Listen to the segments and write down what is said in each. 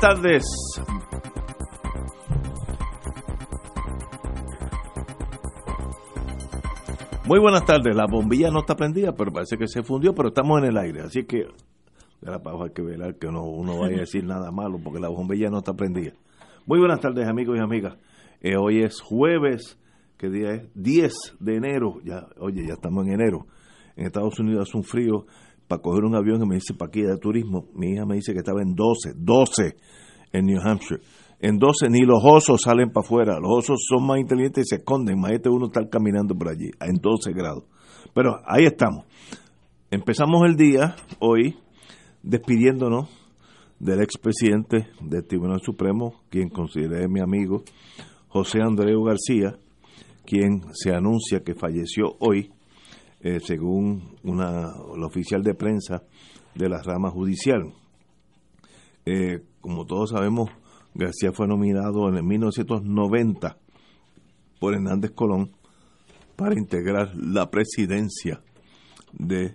Tardes. Muy buenas tardes. La bombilla no está prendida, pero parece que se fundió, pero estamos en el aire. Así que de la hay que velar que no, uno vaya a decir nada malo porque la bombilla no está prendida. Muy buenas tardes, amigos y amigas. Eh, hoy es jueves, ¿qué día es? 10 de enero. Ya, oye, ya estamos en enero. En Estados Unidos hace un frío para coger un avión y me dice para aquí de turismo. Mi hija me dice que estaba en 12, 12 en New Hampshire. En 12 ni los osos salen para afuera. Los osos son más inteligentes y se esconden. Imagínate uno estar caminando por allí, en 12 grados. Pero ahí estamos. Empezamos el día hoy despidiéndonos del expresidente del Tribunal Supremo, quien consideré mi amigo, José Andreu García, quien se anuncia que falleció hoy, eh, según una, el oficial de prensa de la rama judicial. Eh, como todos sabemos, García fue nominado en el 1990 por Hernández Colón para integrar la presidencia de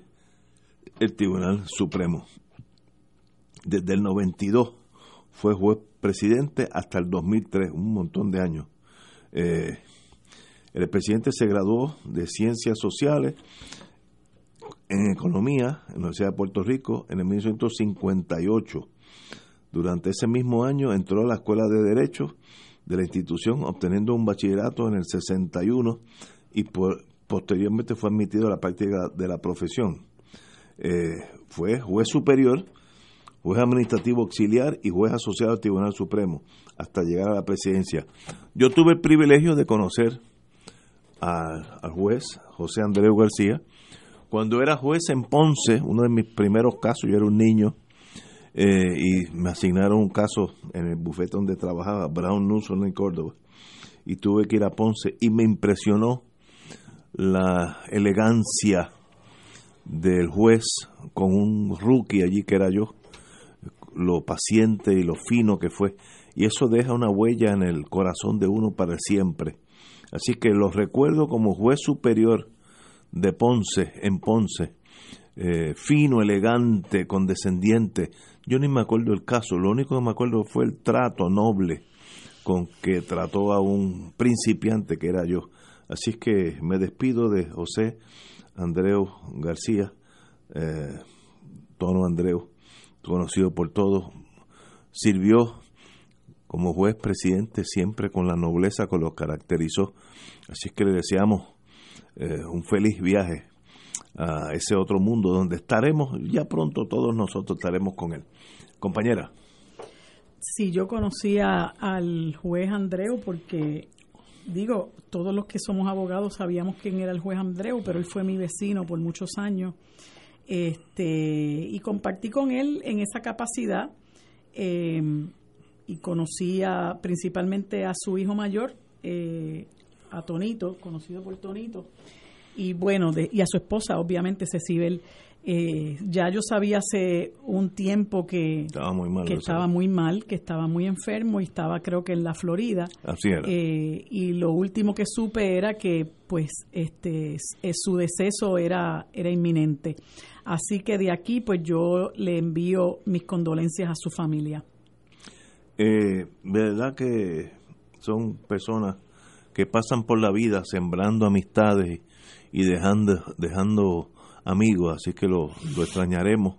el Tribunal Supremo. Desde el 92 fue juez presidente hasta el 2003, un montón de años. Eh, el presidente se graduó de Ciencias Sociales en Economía en la Universidad de Puerto Rico en el 1958 durante ese mismo año entró a la Escuela de Derecho de la institución, obteniendo un bachillerato en el 61 y posteriormente fue admitido a la práctica de la profesión. Eh, fue juez superior, juez administrativo auxiliar y juez asociado al Tribunal Supremo hasta llegar a la presidencia. Yo tuve el privilegio de conocer al juez José Andreu García. Cuando era juez en Ponce, uno de mis primeros casos, yo era un niño eh, y me asignaron un caso en el bufete donde trabajaba, Brown Newson en Córdoba, y tuve que ir a Ponce y me impresionó la elegancia del juez con un rookie allí que era yo, lo paciente y lo fino que fue, y eso deja una huella en el corazón de uno para siempre. Así que lo recuerdo como juez superior de Ponce, en Ponce, eh, fino, elegante, condescendiente, yo ni me acuerdo el caso, lo único que me acuerdo fue el trato noble con que trató a un principiante que era yo. Así que me despido de José Andreu García, eh, Tono Andreu, conocido por todos. Sirvió como juez presidente siempre con la nobleza que lo caracterizó. Así es que le deseamos eh, un feliz viaje a ese otro mundo donde estaremos, ya pronto todos nosotros estaremos con él. Compañera. Sí, yo conocía al juez Andreu porque, digo, todos los que somos abogados sabíamos quién era el juez Andreu, pero él fue mi vecino por muchos años. Este, y compartí con él en esa capacidad em, y conocía principalmente a su hijo mayor, eh, a Tonito, conocido por Tonito, y bueno, y a su esposa, obviamente, Cecibel. Eh, ya yo sabía hace un tiempo que estaba muy mal, que estaba muy mal, que estaba muy enfermo y estaba creo que en la Florida. Así era. Eh, y lo último que supe era que pues este su deceso era era inminente. Así que de aquí pues yo le envío mis condolencias a su familia. Eh, verdad que son personas que pasan por la vida sembrando amistades y dejando, dejando amigos, así que lo, extrañaremos.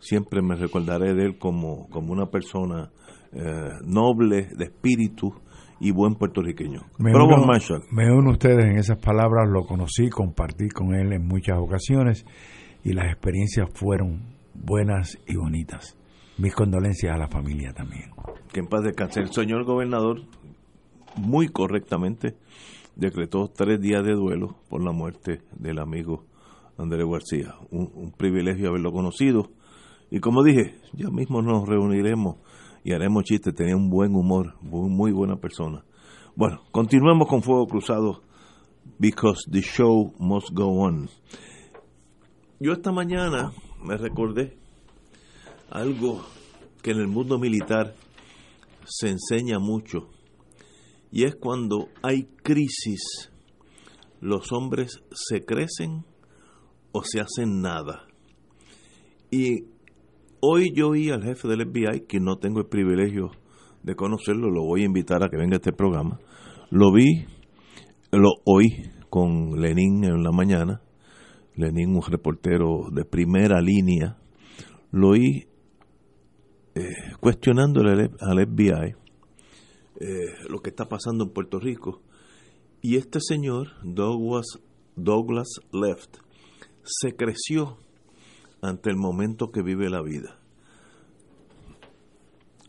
Siempre me recordaré de él como, como una persona eh, noble de espíritu y buen puertorriqueño. Me uno, me uno ustedes en esas palabras, lo conocí, compartí con él en muchas ocasiones y las experiencias fueron buenas y bonitas. Mis condolencias a la familia también. Que en paz descanse. El señor gobernador, muy correctamente, decretó tres días de duelo por la muerte del amigo Andrés García. Un, privilegio haberlo conocido. Y como dije, ya mismo nos reuniremos y haremos chistes. Tenía un buen humor, muy, muy buena persona. Bueno, continuemos con Fuego Cruzado, because the show must go on. Yo esta mañana me recordé algo que en el mundo militar se enseña mucho, y es cuando hay crisis, los hombres se crecen o se hacen nada. Y hoy yo oí al jefe del FBI, que no tengo el privilegio de conocerlo, lo voy a invitar a que venga a este programa. Lo vi, lo oí con Lenin en la mañana, Lenin, un reportero de primera línea, lo oí eh, cuestionándole al FBI eh, lo que está pasando en Puerto Rico. Y este señor, Douglas, Douglas Left, se creció ante el momento que vive la vida.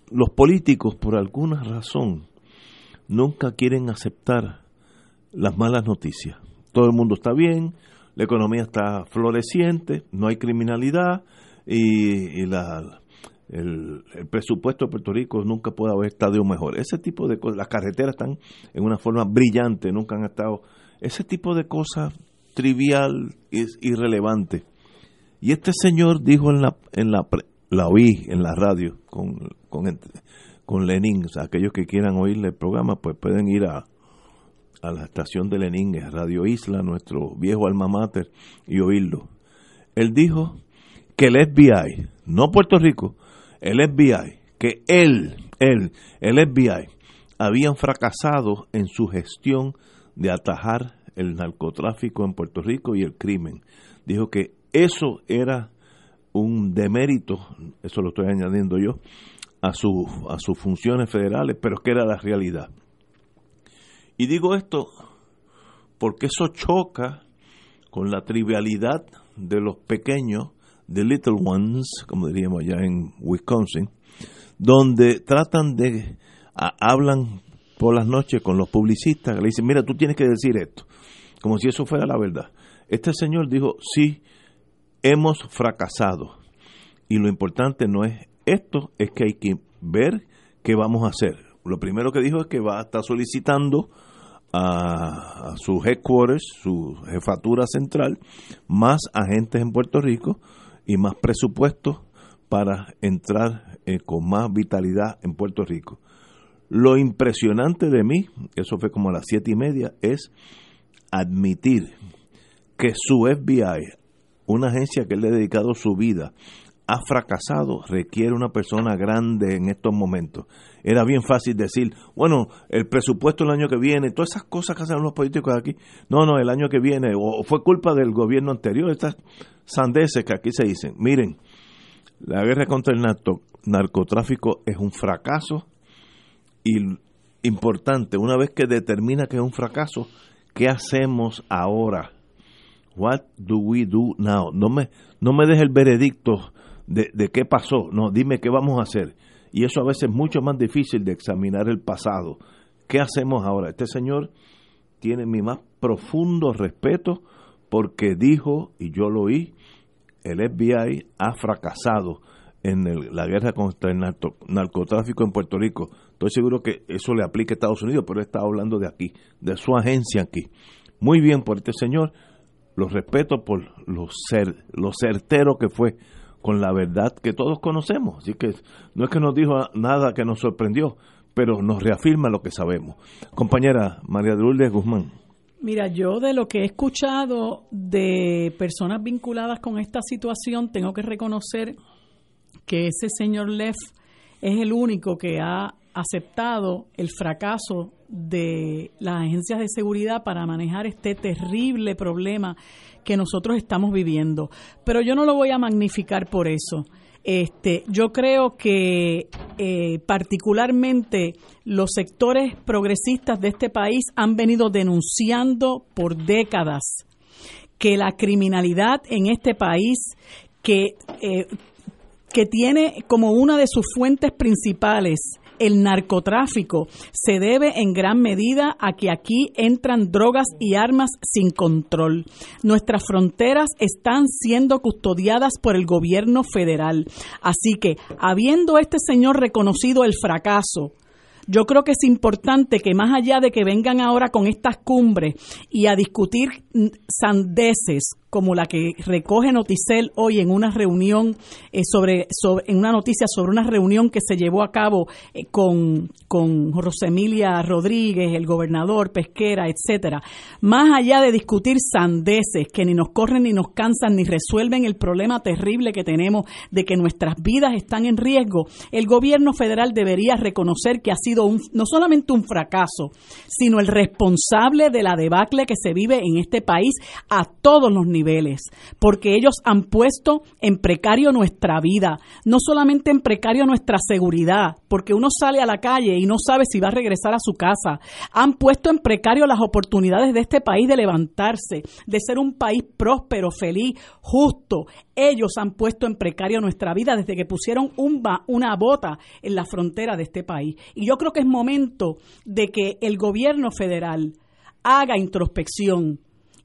Los políticos, por alguna razón, nunca quieren aceptar las malas noticias. Todo el mundo está bien, la economía está floreciente, no hay criminalidad y, la, el, presupuesto de Puerto Rico nunca puede haber estado mejor. Ese tipo de cosas, las carreteras están en una forma brillante, nunca han estado. Ese tipo de cosas trivial, es irrelevante. Y este señor dijo en la, en la, la oí en la radio con, con, con Lenin, aquellos que quieran oírle el programa, pues pueden ir a, a la estación de Lenin, Radio Isla, nuestro viejo alma mater, y oírlo. Él dijo que el FBI, no Puerto Rico, el FBI, que él, él, el FBI, habían fracasado en su gestión de atajar el narcotráfico en Puerto Rico y el crimen. Dijo que eso era un demérito, eso lo estoy añadiendo yo, a, su, a sus funciones federales, pero que era la realidad. Y digo esto porque eso choca con la trivialidad de los pequeños, de little ones, como diríamos allá en Wisconsin, donde tratan de, hablan por las noches con los publicistas, le dicen, mira, tú tienes que decir esto como si eso fuera la verdad. Este señor dijo, sí, hemos fracasado. Y lo importante no es esto, es que hay que ver qué vamos a hacer. Lo primero que dijo es que va a estar solicitando a, su headquarters, su jefatura central, más agentes en Puerto Rico y más presupuesto para entrar eh, con más vitalidad en Puerto Rico. Lo impresionante de mí, eso fue como a las siete y media, es admitir que su FBI, una agencia que le ha dedicado su vida, ha fracasado, requiere una persona grande en estos momentos. Era bien fácil decir, bueno, el presupuesto el año que viene, todas esas cosas que hacen los políticos aquí, no, no, el año que viene, o fue culpa del gobierno anterior, estas sandeces que aquí se dicen. Miren, la guerra contra el narcotráfico es un fracaso y importante, una vez que determina que es un fracaso, ¿Qué hacemos ahora? What do we do now? No me, no me dejes el veredicto de, de qué pasó, no, dime qué vamos a hacer. Y eso a veces es mucho más difícil de examinar el pasado. ¿Qué hacemos ahora? Este señor tiene mi más profundo respeto porque dijo, y yo lo oí, el FBI ha fracasado en la guerra contra el narcotráfico en Puerto Rico. Estoy seguro que eso le aplica a Estados Unidos, pero está hablando de aquí, de su agencia aquí. Muy bien por este señor, lo respeto por lo, ser, lo certero que fue con la verdad que todos conocemos. Así que no es que nos dijo nada que nos sorprendió, pero nos reafirma lo que sabemos. Compañera María de Guzmán. Mira, yo de lo que he escuchado de personas vinculadas con esta situación, tengo que reconocer que ese señor Leff es el único que ha aceptado el fracaso de las agencias de seguridad para manejar este terrible problema que nosotros estamos viviendo. Pero yo no lo voy a magnificar por eso. Este, yo creo que eh, particularmente los sectores progresistas de este país han venido denunciando por décadas que la criminalidad en este país, que, eh, que tiene como una de sus fuentes principales el narcotráfico se debe en gran medida a que aquí entran drogas y armas sin control. Nuestras fronteras están siendo custodiadas por el gobierno federal. Así que, habiendo este señor reconocido el fracaso, yo creo que es importante que más allá de que vengan ahora con estas cumbres y a discutir sandeces como la que recoge Noticel hoy en una reunión eh, sobre, en una noticia sobre una reunión que se llevó a cabo eh, con, con Rosemilia Rodríguez, el gobernador, Pesquera, etcétera. Más allá de discutir sandeces que ni nos corren ni nos cansan ni resuelven el problema terrible que tenemos de que nuestras vidas están en riesgo, el gobierno federal debería reconocer que ha sido no solamente un fracaso, sino el responsable de la debacle que se vive en este país a todos los niveles niveles, porque ellos han puesto en precario nuestra vida, no solamente en precario nuestra seguridad, porque uno sale a la calle y no sabe si va a regresar a su casa, han puesto en precario las oportunidades de este país de levantarse, de ser un país próspero, feliz, justo. Ellos han puesto en precario nuestra vida desde que pusieron un una bota en la frontera de este país. Y yo creo que es momento de que el gobierno federal haga introspección,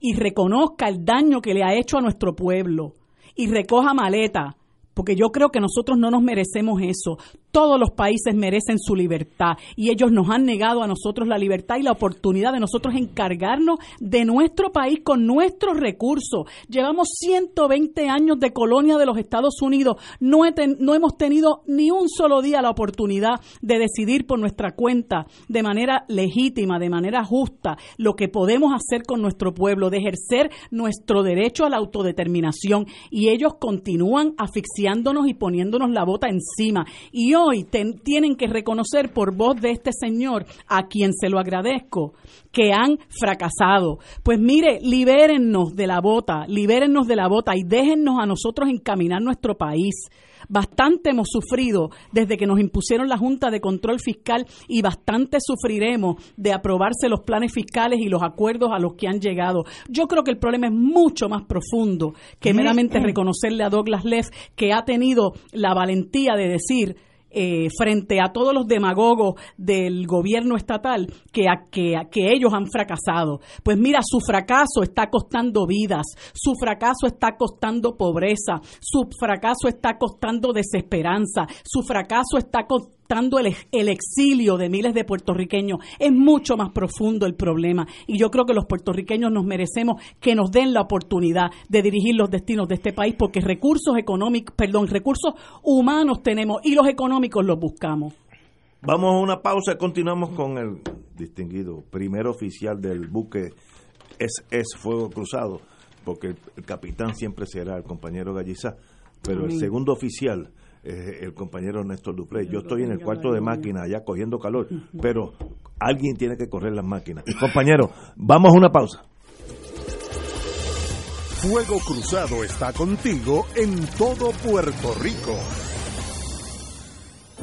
y reconozca el daño que le ha hecho a nuestro pueblo y recoja maleta, porque yo creo que nosotros no nos merecemos eso. Todos los países merecen su libertad y ellos nos han negado a nosotros la libertad y la oportunidad de nosotros encargarnos de nuestro país con nuestros recursos. Llevamos 120 años de colonia de los Estados Unidos. No, hemos tenido ni un solo día la oportunidad de decidir por nuestra cuenta de manera legítima, de manera justa, lo que podemos hacer con nuestro pueblo, de ejercer nuestro derecho a la autodeterminación. Y ellos continúan y poniéndonos la bota encima. Y hoy tienen que reconocer por voz de este señor, a quien se lo agradezco, que han fracasado. Pues mire, libérennos de la bota, libérennos de la bota y déjennos a nosotros encaminar nuestro país. Bastante hemos sufrido desde que nos impusieron la Junta de Control Fiscal y bastante sufriremos de aprobarse los planes fiscales y los acuerdos a los que han llegado. Yo creo que el problema es mucho más profundo que meramente reconocerle a Douglas Leff que ha tenido la valentía de decir eh, frente a todos los demagogos del gobierno estatal que, que, que ellos han fracasado. Pues mira, su fracaso está costando vidas, su fracaso está costando pobreza, su fracaso está costando desesperanza, su fracaso está costando el, el, exilio de miles de puertorriqueños. Es mucho más profundo el problema y yo creo que los puertorriqueños nos merecemos que nos den la oportunidad de dirigir los destinos de este país porque recursos económicos, perdón, recursos humanos tenemos y los económicos los buscamos. Vamos a una pausa y continuamos con el distinguido primer oficial del buque es, es Fuego Cruzado, porque el, capitán siempre será el compañero Gallizá, pero el segundo oficial el compañero Néstor Dupré. Yo estoy en el cuarto de máquina allá cogiendo calor, pero alguien tiene que correr las máquinas. Compañero, vamos a una pausa. Fuego Cruzado está contigo en todo Puerto Rico.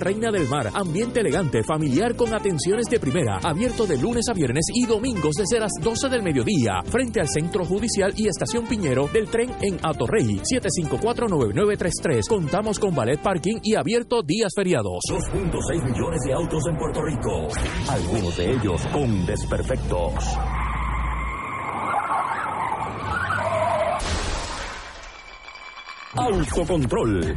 Reina del Mar. Ambiente elegante, familiar con atenciones de primera. Abierto de lunes a viernes y domingos desde las 12 del mediodía. Frente al Centro Judicial y Estación Piñero del tren en Atorrey. 754-9933. Contamos con ballet parking y abierto días feriados. 2.6 millones de autos en Puerto Rico. Algunos de ellos con desperfectos. Autocontrol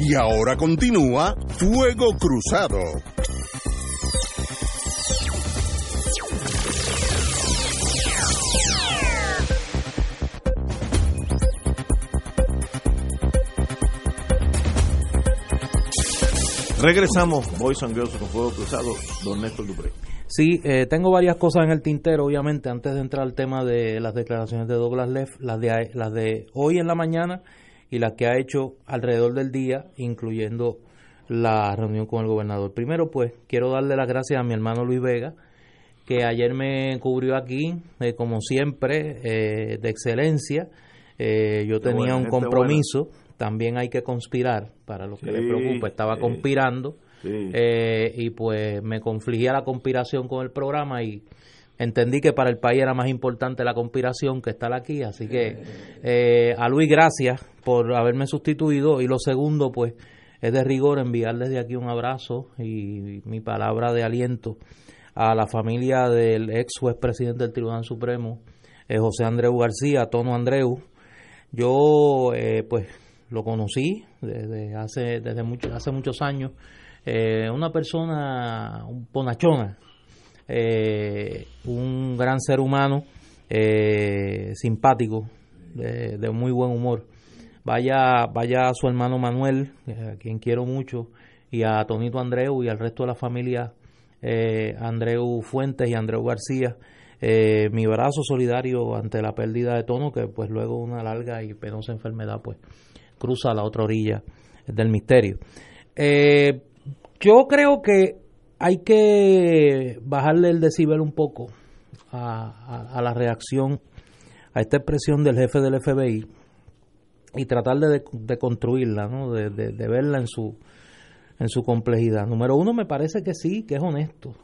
Y ahora continúa Fuego Cruzado. Regresamos, Boys and Girls con Fuego Cruzado, don Néstor Dupré. Sí, eh, tengo varias cosas en el tintero, obviamente, antes de entrar al tema de las declaraciones de Douglas Leff, las de, las de hoy en la mañana y las que ha hecho alrededor del día, incluyendo la reunión con el gobernador. Primero, pues, quiero darle las gracias a mi hermano Luis Vega, que ayer me cubrió aquí, eh, como siempre, eh, de excelencia. Eh, yo tenía un compromiso, también hay que conspirar, para lo que le preocupa, estaba conspirando. y pues me confligía la conspiración con el programa y entendí que para el país era más importante la conspiración que estar aquí, así que eh, a Luis gracias por haberme sustituido. Y lo segundo pues es de rigor enviar desde aquí un abrazo y mi palabra de aliento a la familia del ex juez presidente del Tribunal Supremo, eh, José Andreu García, Tono Andreu. Yo eh, pues lo conocí desde hace, desde mucho, hace muchos años, una persona un ponachona, eh, un gran ser humano, eh, simpático, de, muy buen humor. Vaya, vaya a su hermano Manuel, eh, a quien quiero mucho, y a Tonito Andreu y al resto de la familia Andreu Fuentes y Andreu García. mi brazo solidario ante la pérdida de tono, que pues luego una larga y penosa enfermedad pues cruza la otra orilla del misterio. yo creo que hay que bajarle el decibel un poco a, la reacción a esta expresión del jefe del FBI y tratar de, construirla, ¿no? de, verla en su, en su complejidad. Número uno, me parece que sí, que es honesto,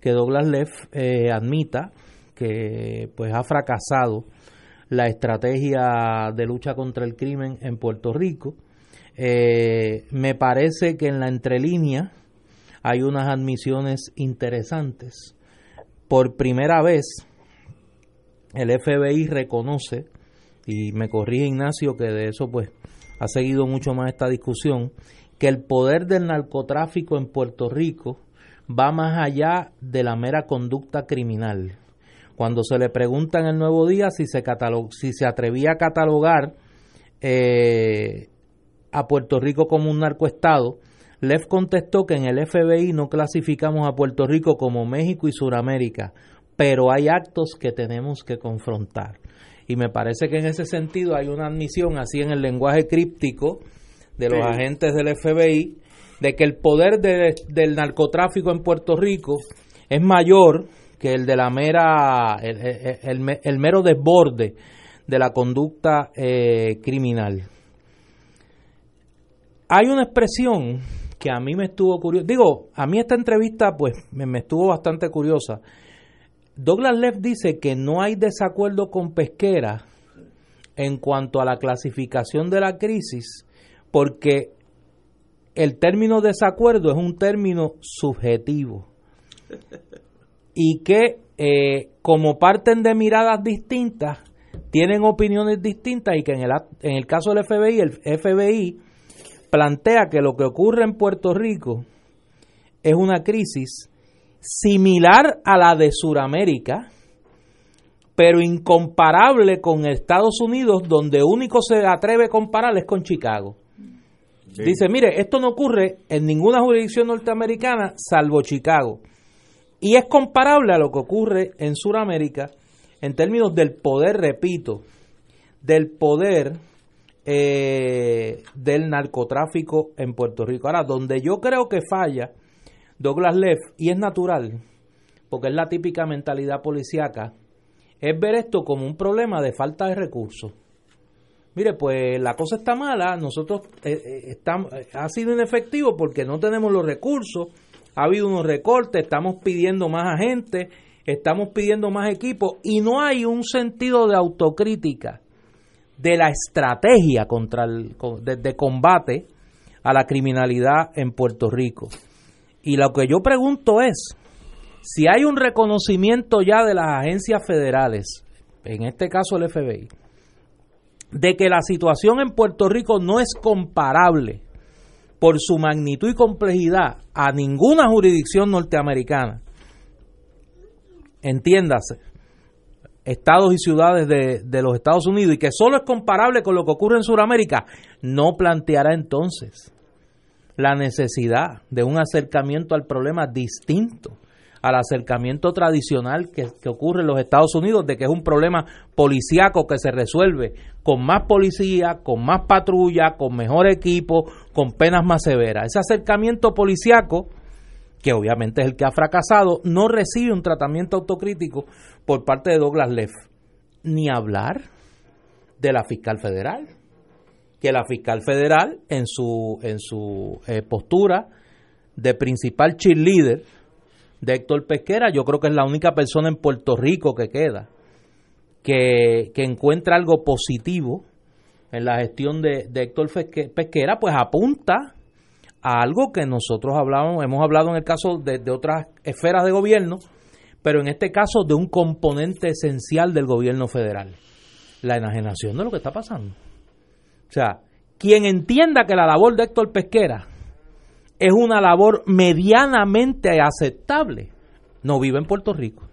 que Douglas Leff eh, admita que pues ha fracasado la estrategia de lucha contra el crimen en Puerto Rico. Eh, me parece que en la entrelínea hay unas admisiones interesantes. Por primera vez, el FBI reconoce, y me corrige Ignacio que de eso pues ha seguido mucho más esta discusión, que el poder del narcotráfico en Puerto Rico va más allá de la mera conducta criminal. Cuando se le pregunta en el Nuevo Día si se, si se atrevía a catalogar eh, a Puerto Rico como un narcoestado, Lev contestó que en el FBI no clasificamos a Puerto Rico como México y Sudamérica, pero hay actos que tenemos que confrontar. Y me parece que en ese sentido hay una admisión así en el lenguaje críptico de los agentes del FBI de que el poder del narcotráfico en Puerto Rico es mayor que el de la mera el, mero desborde de la conducta eh, criminal. Hay una expresión que a mí me estuvo curioso. Digo, a mí esta entrevista pues me, estuvo bastante curiosa. Douglas Leff dice que no hay desacuerdo con Pesquera en cuanto a la clasificación de la crisis porque el término desacuerdo es un término subjetivo y que eh, como parten de miradas distintas tienen opiniones distintas y que en el, en el caso del FBI, el FBI plantea que lo que ocurre en Puerto Rico es una crisis similar a la de Sudamérica, pero incomparable con Estados Unidos, donde único se atreve a comparar es con Chicago. Dice, mire, esto no ocurre en ninguna jurisdicción norteamericana salvo Chicago. Y es comparable a lo que ocurre en Sudamérica en términos del poder, repito, del poder eh, del narcotráfico en Puerto Rico. Ahora, donde yo creo que falla Douglas Leff, y es natural, porque es la típica mentalidad policíaca, es ver esto como un problema de falta de recursos. Mire, pues la cosa está mala, nosotros eh, eh, estamos, ha sido inefectivo porque no tenemos los recursos, ha habido unos recortes, estamos pidiendo más agentes, estamos pidiendo más equipos y no hay un sentido de autocrítica de la estrategia contra el, de, combate a la criminalidad en Puerto Rico. Y lo que yo pregunto es, si hay un reconocimiento ya de las agencias federales, en este caso el FBI, de que la situación en Puerto Rico no es comparable por su magnitud y complejidad a ninguna jurisdicción norteamericana, entiéndase, estados y ciudades de, los Estados Unidos y que solo es comparable con lo que ocurre en Sudamérica, no planteará entonces la necesidad de un acercamiento al problema distinto al acercamiento tradicional que, que, ocurre en los Estados Unidos, de que es un problema policíaco que se resuelve con más policía, con más patrulla, con mejor equipo, con penas más severas. Ese acercamiento policíaco que obviamente es el que ha fracasado, no recibe un tratamiento autocrítico por parte de Douglas Leff. Ni hablar de la fiscal federal, que la fiscal federal en su, en su eh, postura de principal cheerleader de Héctor Pesquera, yo creo que es la única persona en Puerto Rico que queda, que, que encuentra algo positivo en la gestión de, de Héctor Pesquera, pues apunta a algo que nosotros hablamos, hemos hablado en el caso de, otras esferas de gobierno, pero en este caso de un componente esencial del gobierno federal, la enajenación de lo que está pasando. O sea, quien entienda que la labor de Héctor Pesquera es una labor medianamente aceptable, no vive en Puerto Rico.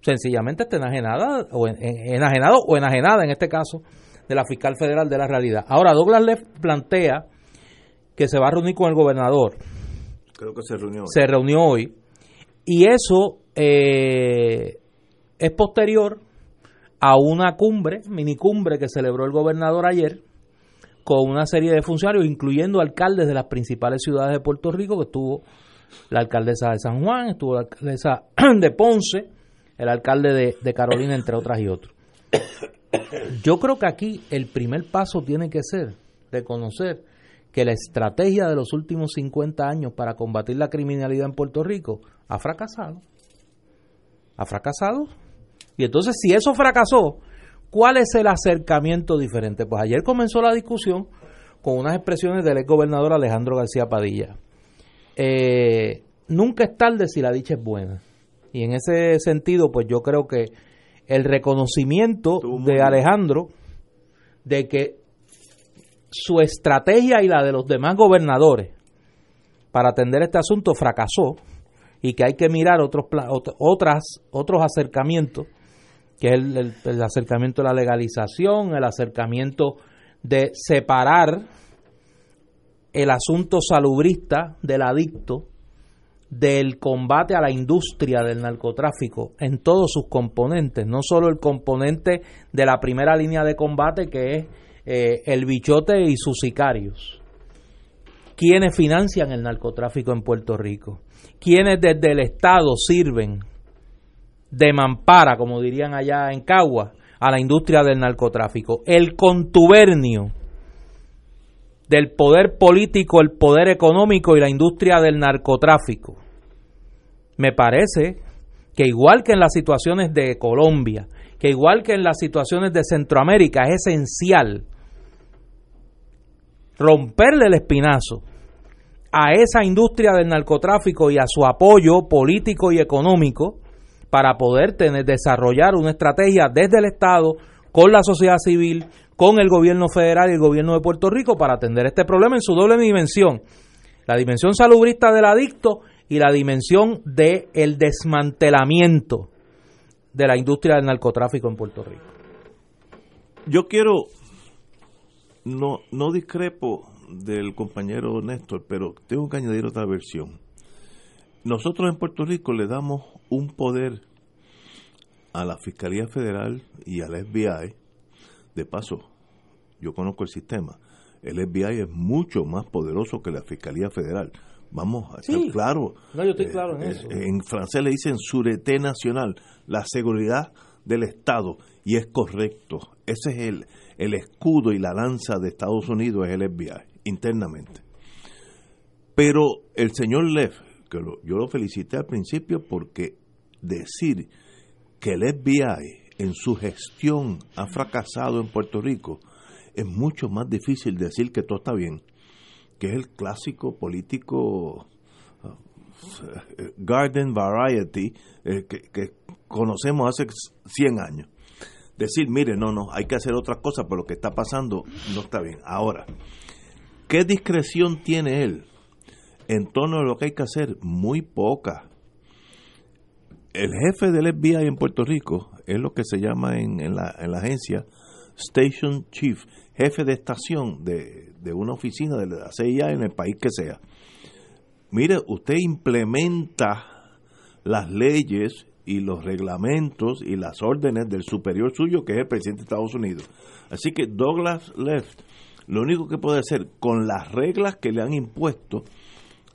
Sencillamente está enajenada, o enajenado o enajenada en este caso de la fiscal federal de la realidad. Ahora, Douglas le plantea que se va a reunir con el gobernador. Creo que se reunió hoy. Se reunió hoy. Y eso eh, es posterior a una cumbre, minicumbre que celebró el gobernador ayer, con una serie de funcionarios, incluyendo alcaldes de las principales ciudades de Puerto Rico, que estuvo la alcaldesa de San Juan, estuvo la alcaldesa de Ponce, el alcalde de, de Carolina, entre otras y otros. Yo creo que aquí el primer paso tiene que ser reconocer que la estrategia de los últimos 50 años para combatir la criminalidad en Puerto Rico ha fracasado. Ha fracasado. Y entonces, si eso fracasó, ¿cuál es el acercamiento diferente? Pues ayer comenzó la discusión con unas expresiones del ex gobernador Alejandro García Padilla. Eh, nunca es tarde si la dicha es buena. Y en ese sentido, pues yo creo que el reconocimiento de Alejandro de que su estrategia y la de los demás gobernadores para atender este asunto fracasó y que hay que mirar otros otras otros acercamientos que es el, el, acercamiento de la legalización el acercamiento de separar el asunto salubrista del adicto del combate a la industria del narcotráfico en todos sus componentes, no solo el componente de la primera línea de combate que es eh, el bichote y sus sicarios. ¿Quiénes financian el narcotráfico en Puerto Rico? ¿Quiénes desde el Estado sirven de mampara, como dirían allá en Cagua, a la industria del narcotráfico? El contubernio del poder político, el poder económico y la industria del narcotráfico. Me parece que igual que en las situaciones de Colombia, que igual que en las situaciones de Centroamérica, es esencial romperle el espinazo a esa industria del narcotráfico y a su apoyo político y económico para poder tener, desarrollar una estrategia desde el Estado, con la sociedad civil, con el gobierno federal y el gobierno de Puerto Rico para atender este problema en su doble dimensión. La dimensión salubrista del adicto y la dimensión del el desmantelamiento de la industria del narcotráfico en Puerto Rico. Yo quiero no, no discrepo del compañero Néstor, pero tengo que añadir otra versión. Nosotros en Puerto Rico le damos un poder a la Fiscalía Federal y al FBI. De paso, yo conozco el sistema. El FBI es mucho más poderoso que la Fiscalía Federal. Vamos a estar Sí. claros. No, yo estoy Eh, claro en eh, eso. En francés le dicen sûreté nacional, la seguridad del Estado, y es correcto. Ese es el, el escudo y la lanza de Estados Unidos, es el FBI, internamente. Pero el señor Leff, que yo lo felicité al principio porque decir que el FBI en su gestión ha fracasado en Puerto Rico, es mucho más difícil decir que todo está bien, que es el clásico político eh, garden variety eh, que, que conocemos hace 100 años. Decir, mire, no, no, hay que hacer otras cosas, pero lo que está pasando no está bien. Ahora, ¿qué discreción tiene él en torno a lo que hay que hacer? Muy poca. El jefe del FBI en Puerto Rico es lo que se llama en, en la agencia Station Chief, jefe de estación de, de una oficina de la CIA en el país que sea. Mire, usted implementa las leyes y los reglamentos y las órdenes del superior suyo, que es el presidente de Estados Unidos. Así que Douglas Left, lo único que puede hacer con las reglas que le han impuesto,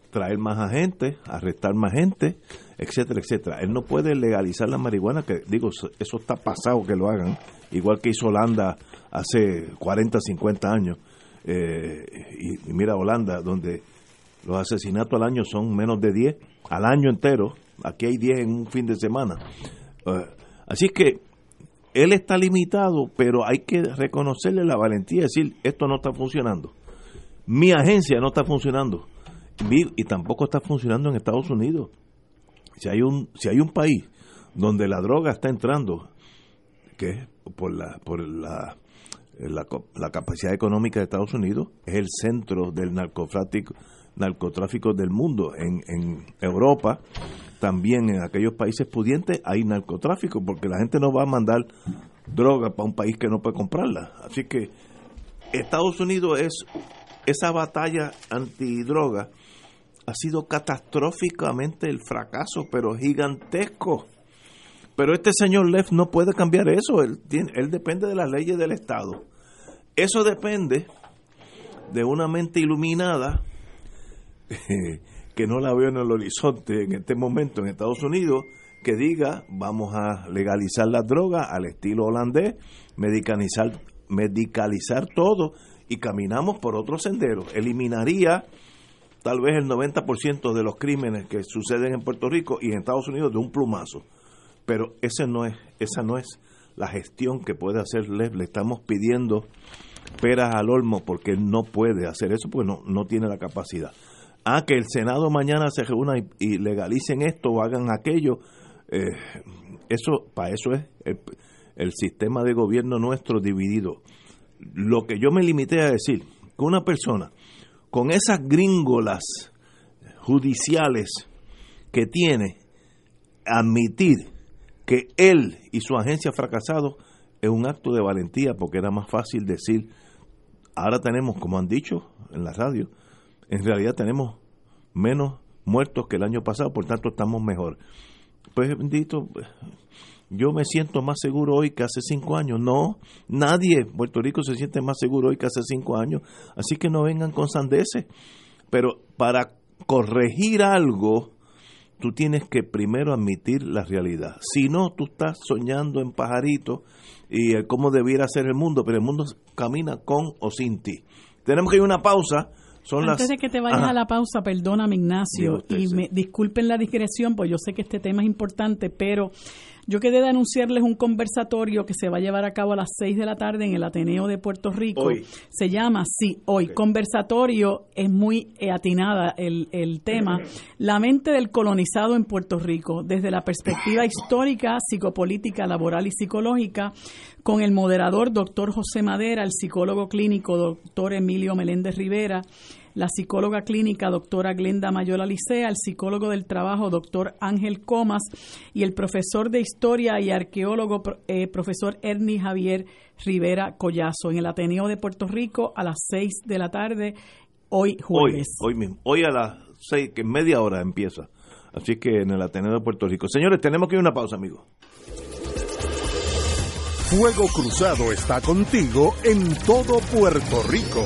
traer más agentes, arrestar más gente, etcétera, etcétera. Él no puede legalizar la marihuana, que digo, eso está pasado que lo hagan, igual que hizo Holanda hace 40, 50 años. Eh, y, y mira Holanda, donde los asesinatos al año son menos de 10, al año entero, aquí hay 10 en un fin de semana. Eh, así que él está limitado, pero hay que reconocerle la valentía decir, esto no está funcionando. Mi agencia no está funcionando. Y tampoco está funcionando en Estados Unidos. Si hay un, si hay un país donde la droga está entrando, que es por la, por la, la, la capacidad económica de Estados Unidos, es el centro del narcotráfico, narcotráfico del mundo. En, en Europa, también en aquellos países pudientes, hay narcotráfico, porque la gente no va a mandar droga para un país que no puede comprarla. Así que Estados Unidos es esa batalla antidroga ha sido catastróficamente el fracaso, pero gigantesco. Pero este señor Leff no puede cambiar eso, él, tiene, él depende de las leyes del Estado. Eso depende de una mente iluminada que no la veo en el horizonte en este momento en Estados Unidos, que diga vamos a legalizar la droga al estilo holandés, medicalizar, medicalizar todo y caminamos por otro sendero. Eliminaría tal vez el 90% de los crímenes que suceden en Puerto Rico y en Estados Unidos de un plumazo. Pero ese no es, esa no es la gestión que puede hacer Lev. Le estamos pidiendo peras al olmo porque no puede hacer eso porque no, no tiene la capacidad. Ah, que el Senado mañana se reúna y, legalicen esto o hagan aquello. eh, eso, para eso es el, el sistema de gobierno nuestro dividido. Lo que yo me limité a decir, que una persona con esas gringolas judiciales que tiene, admitir que él y su agencia fracasado es un acto de valentía porque era más fácil decir, ahora tenemos, como han dicho en la radio, en realidad tenemos menos muertos que el año pasado, por tanto estamos mejor. Pues bendito, yo me siento más seguro hoy que hace cinco años. No, nadie Puerto Rico se siente más seguro hoy que hace cinco años. Así que no vengan con sandeces. Pero para corregir algo, tú tienes que primero admitir la realidad. Si no, tú estás soñando en pajarito y cómo debiera ser el mundo, pero el mundo camina con o sin ti. Tenemos que ir a una pausa. Son Antes las... de que te vayas Ajá. a la pausa, perdóname Ignacio, usted, y sí. me, disculpen la digresión, pues yo sé que este tema es importante, pero yo quedé de anunciarles un conversatorio que se va a llevar a cabo a las 6 de la tarde en el Ateneo de Puerto Rico. Hoy. Se llama, sí, hoy. Conversatorio, es muy eh, atinada el, el tema. La mente del colonizado en Puerto Rico, desde la perspectiva histórica, psicopolítica, laboral y psicológica, con el moderador doctor José Madera, el psicólogo clínico doctor Emilio Meléndez Rivera, la psicóloga clínica doctora Glenda Mayola Licea, el psicólogo del trabajo doctor Ángel Comas y el profesor de historia y arqueólogo eh, profesor Ernie Javier Rivera Collazo en el Ateneo de Puerto Rico a las 6 de la tarde hoy jueves. Hoy, hoy mismo. Hoy a las seis, que en media hora empieza. Así que en el Ateneo de Puerto Rico. Señores, tenemos que ir a una pausa, amigos. Fuego Cruzado está contigo en todo Puerto Rico.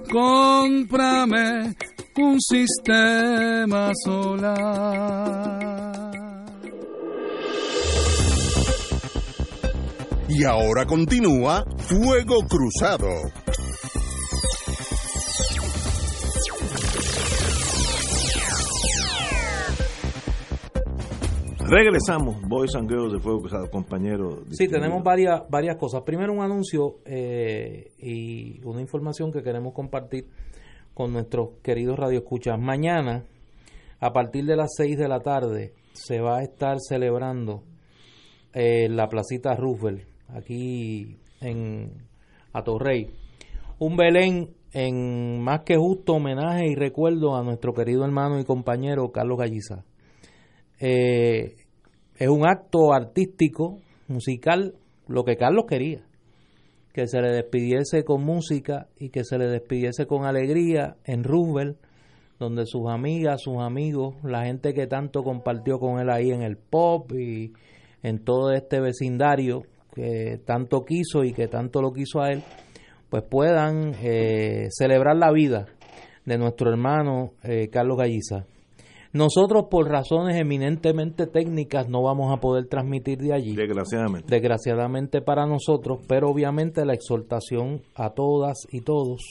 Cómprame un sistema solar. Y ahora continúa Fuego Cruzado. Regresamos, Boys and Girls de Fuego Cruzado, compañero. Sí, tenemos varias, varias cosas. Primero un anuncio eh, y una información que queremos compartir con nuestros queridos radioescuchas. Mañana, a partir de las 6 de la tarde, se va a estar celebrando eh, la placita Roosevelt, aquí en Atorrey, un Belén en más que justo homenaje y recuerdo a nuestro querido hermano y compañero Carlos Galliza. Eh, es un acto artístico, musical, lo que Carlos quería, que se le despidiese con música y que se le despidiese con alegría en Roosevelt, donde sus amigas, sus amigos, la gente que tanto compartió con él ahí en el pop y en todo este vecindario que tanto quiso y que tanto lo quiso a él, pues puedan eh, celebrar la vida de nuestro hermano eh, Carlos Galliza. Nosotros por razones eminentemente técnicas no vamos a poder transmitir de allí. Desgraciadamente. Desgraciadamente para nosotros, pero obviamente la exhortación a todas y todos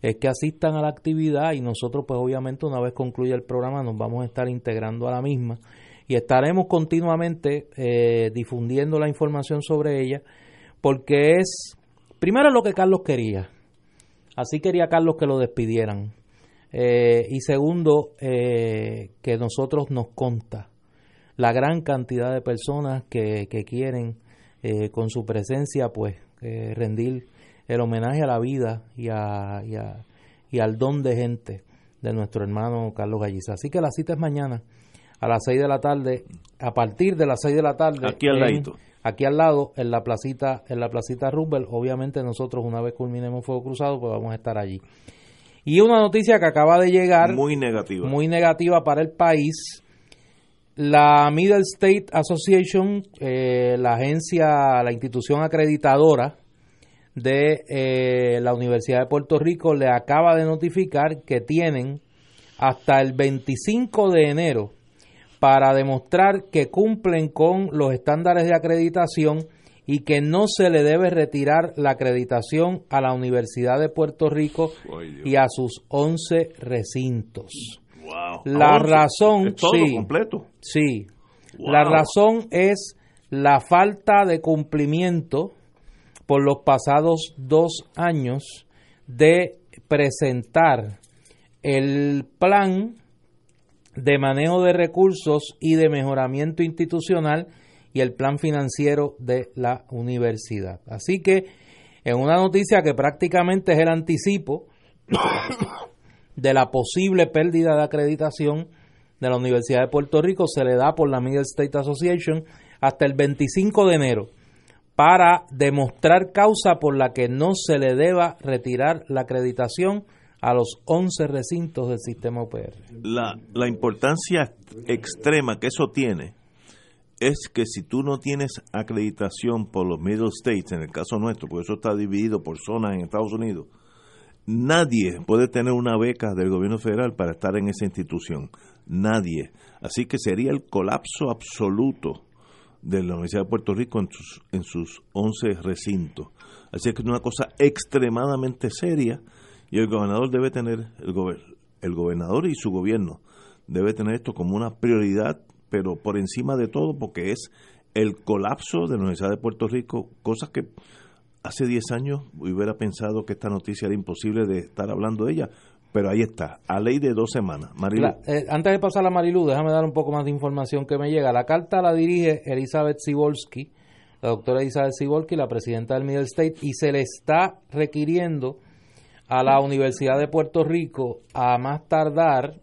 es que asistan a la actividad y nosotros pues obviamente una vez concluya el programa nos vamos a estar integrando a la misma y estaremos continuamente eh, difundiendo la información sobre ella porque es primero lo que Carlos quería. Así quería Carlos que lo despidieran eh, y segundo, eh, que nosotros nos consta la gran cantidad de personas que, que quieren eh, con su presencia pues rendir el homenaje a la vida y, a, y, a, y, al don de gente de nuestro hermano Carlos Galliza. Así que la cita es mañana a las 6 de la tarde, a partir de las 6 de la tarde. Aquí al ladito. aquí al lado, en la placita, en la placita Roosevelt. Obviamente nosotros una vez culminemos Fuego Cruzado, pues vamos a estar allí. Y una noticia que acaba de llegar. Muy negativa. Muy negativa para el país. La Middle State Association, eh, la agencia, la institución acreditadora de eh, la Universidad de Puerto Rico, le acaba de notificar que tienen hasta el 25 de enero para demostrar que cumplen con los estándares de acreditación y que no se le debe retirar la acreditación a la Universidad de Puerto Rico y a sus 11 recintos. La razón, todo sí, completo. Sí. La razón es la falta de cumplimiento por los pasados dos años de presentar el plan de manejo de recursos y de mejoramiento institucional y el plan financiero de la universidad. Así que en una noticia que prácticamente es el anticipo de la posible pérdida de acreditación de la Universidad de Puerto Rico, se le da por la Middle State Association hasta el 25 de enero para demostrar causa por la que no se le deba retirar la acreditación a los 11 recintos del sistema UPR. La, la importancia extrema que eso tiene es que si tú no tienes acreditación por los Middle States, en el caso nuestro, porque eso está dividido por zonas en Estados Unidos, nadie puede tener una beca del gobierno federal para estar en esa institución. Nadie. Así que sería el colapso absoluto de la Universidad de Puerto Rico en sus, en sus 11 recintos. Así que es una cosa extremadamente seria y el gobernador debe tener, el, el gobernador y su gobierno debe tener esto como una prioridad pero por encima de todo porque es el colapso de la Universidad de Puerto Rico, cosas que hace 10 años hubiera pensado que esta noticia era imposible de estar hablando de ella, pero ahí está, a ley de dos semanas. Eh, antes de pasar a Marilu, déjame dar un poco más de información que me llega. La carta la dirige Elizabeth Sibolsky, la doctora Elizabeth Sibolsky, la presidenta del Middle State, y se le está requiriendo a la Universidad de Puerto Rico a más tardar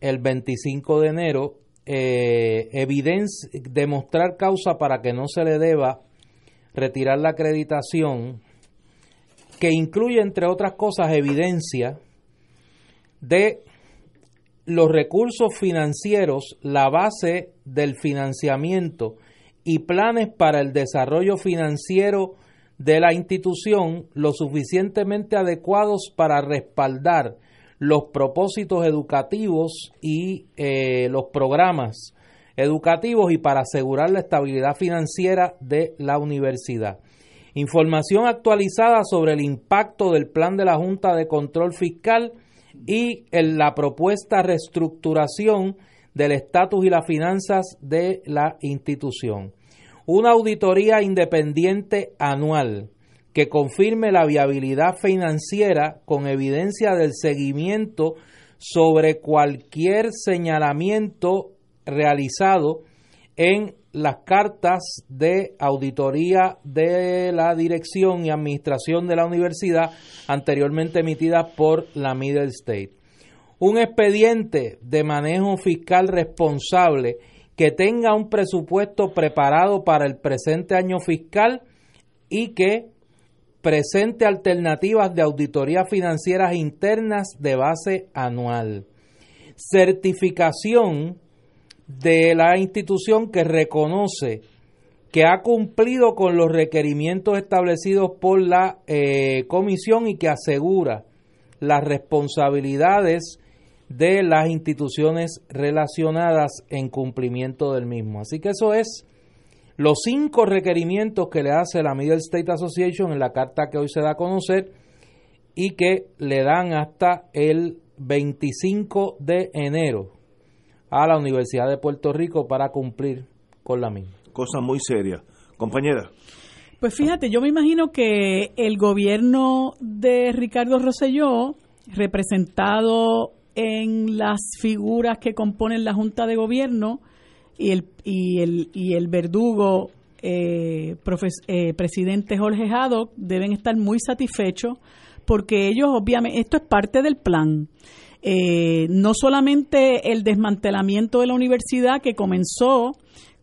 el 25 de enero eh, demostrar causa para que no se le deba retirar la acreditación, que incluye, entre otras cosas, evidencia de los recursos financieros, la base del financiamiento y planes para el desarrollo financiero de la institución lo suficientemente adecuados para respaldar los propósitos educativos y eh, los programas educativos y para asegurar la estabilidad financiera de la universidad. Información actualizada sobre el impacto del plan de la Junta de Control Fiscal y la propuesta reestructuración del estatus y las finanzas de la institución. Una auditoría independiente anual que confirme la viabilidad financiera con evidencia del seguimiento sobre cualquier señalamiento realizado en las cartas de auditoría de la dirección y administración de la universidad anteriormente emitidas por la Middle State. Un expediente de manejo fiscal responsable que tenga un presupuesto preparado para el presente año fiscal y que presente alternativas de auditoría financieras internas de base anual. Certificación de la institución que reconoce que ha cumplido con los requerimientos establecidos por la eh, comisión y que asegura las responsabilidades de las instituciones relacionadas en cumplimiento del mismo. Así que eso es los cinco requerimientos que le hace la Middle State Association en la carta que hoy se da a conocer y que le dan hasta el 25 de enero a la Universidad de Puerto Rico para cumplir con la misma. Cosa muy seria. Compañera. Pues fíjate, yo me imagino que el gobierno de Ricardo Rosselló, representado en las figuras que componen la Junta de Gobierno, y el, y el, y el verdugo eh, eh, presidente Jorge Haddock deben estar muy satisfechos porque ellos obviamente, esto es parte del plan. Eh, no solamente el desmantelamiento de la universidad que comenzó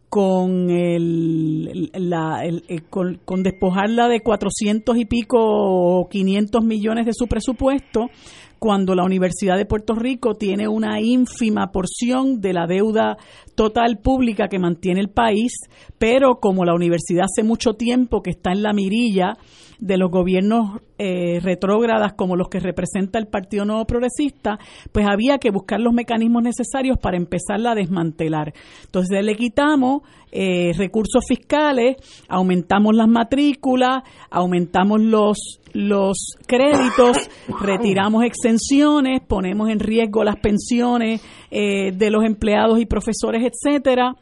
con el, la, el, con, con, despojarla de 400 y pico o 500 millones de su presupuesto cuando la Universidad de Puerto Rico tiene una ínfima porción de la deuda total pública que mantiene el país, pero como la universidad hace mucho tiempo que está en la mirilla de los gobiernos eh, retrógradas como los que representa el Partido Nuevo Progresista, pues había que buscar los mecanismos necesarios para empezarla a desmantelar. Entonces le quitamos eh, recursos fiscales, aumentamos las matrículas, aumentamos los los créditos, retiramos exenciones, ponemos en riesgo las pensiones eh, de los empleados y profesores, etcétera.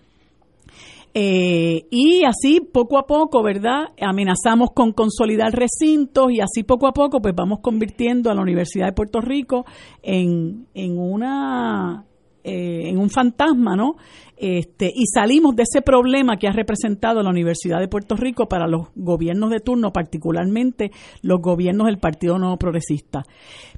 Eh, y así poco a poco, ¿verdad? Amenazamos con consolidar recintos y así poco a poco pues vamos convirtiendo a la Universidad de Puerto Rico en, en una eh, en un fantasma, ¿no? Este, y salimos de ese problema que ha representado la Universidad de Puerto Rico para los gobiernos de turno, particularmente los gobiernos del Partido Nuevo Progresista.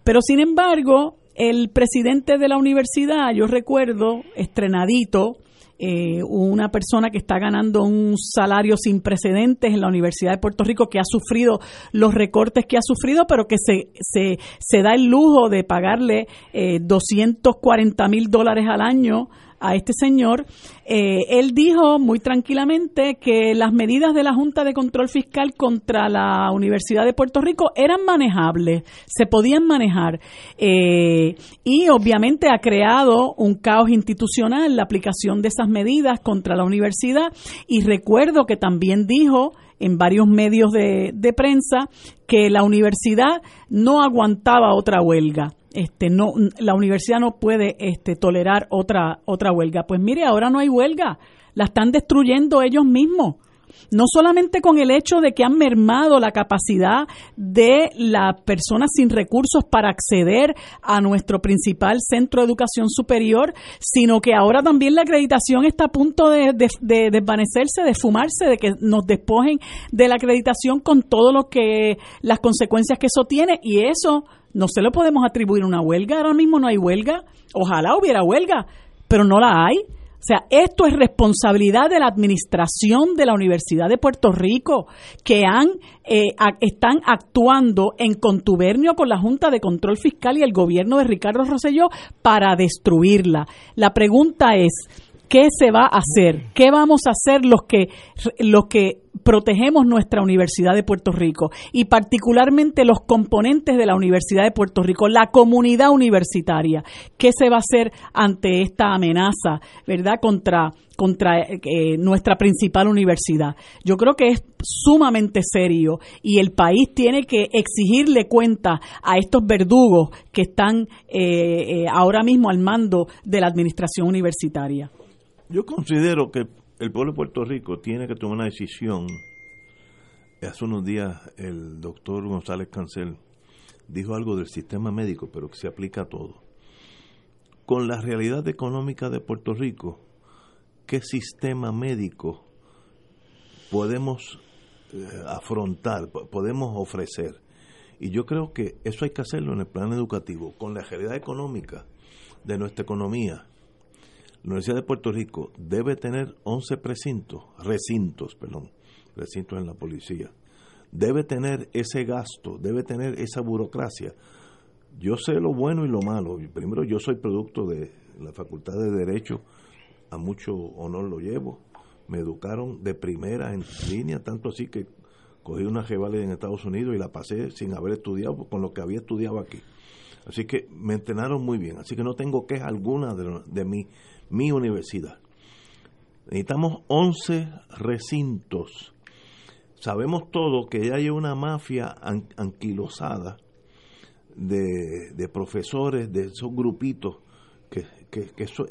Pero sin embargo, el presidente de la universidad, yo recuerdo, estrenadito, eh, una persona que está ganando un salario sin precedentes en la Universidad de Puerto Rico, que ha sufrido los recortes que ha sufrido, pero que se, se, da el lujo de pagarle eh, 240 mil dólares al año a este señor, eh, él dijo muy tranquilamente que las medidas de la Junta de Control Fiscal contra la Universidad de Puerto Rico eran manejables, se podían manejar. Eh, y obviamente ha creado un caos institucional la aplicación de esas medidas contra la universidad. Y recuerdo que también dijo en varios medios de, de prensa que la universidad no aguantaba otra huelga este no la universidad no puede este tolerar otra otra huelga. Pues mire, ahora no hay huelga, la están destruyendo ellos mismos. No solamente con el hecho de que han mermado la capacidad de las personas sin recursos para acceder a nuestro principal centro de educación superior, sino que ahora también la acreditación está a punto de, de desvanecerse, de fumarse, de que nos despojen de la acreditación con todo lo que las consecuencias que eso tiene y eso no se lo podemos atribuir una huelga. Ahora mismo no hay huelga. Ojalá hubiera huelga, pero no la hay. O sea, esto es responsabilidad de la administración de la Universidad de Puerto Rico, que han, eh, están actuando en contubernio con la Junta de Control Fiscal y el gobierno de Ricardo Rosselló para destruirla. La pregunta es, ¿qué se va a hacer? ¿Qué vamos a hacer los que, los que protegemos nuestra Universidad de Puerto Rico y particularmente los componentes de la Universidad de Puerto Rico, la comunidad universitaria. ¿Qué se va a hacer ante esta amenaza, verdad, contra contra eh, nuestra principal universidad. Yo creo que es sumamente serio y el país tiene que exigirle cuenta a estos verdugos que están eh, eh, ahora mismo al mando de la administración universitaria. Yo considero que el pueblo de Puerto Rico tiene que tomar una decisión. Hace unos días el doctor González Cancel dijo algo del sistema médico, pero que se aplica a todo. Con la realidad económica de Puerto Rico, ¿qué sistema médico podemos eh, afrontar, podemos ofrecer? Y yo creo que eso hay que hacerlo en el plan educativo, con la realidad económica de nuestra economía la Universidad de Puerto Rico debe tener 11 precintos, recintos, perdón, recintos en la policía. Debe tener ese gasto, debe tener esa burocracia. Yo sé lo bueno y lo malo. Primero, yo soy producto de la Facultad de Derecho, a mucho honor lo llevo. Me educaron de primera en línea, tanto así que cogí una reválida en Estados Unidos y la pasé sin haber estudiado con lo que había estudiado aquí. Así que me entrenaron muy bien. Así que no tengo queja alguna de, de mi mi universidad. Necesitamos 11 recintos. Sabemos todo que ya hay una mafia anquilosada de, profesores, de esos grupitos, que, que, eso,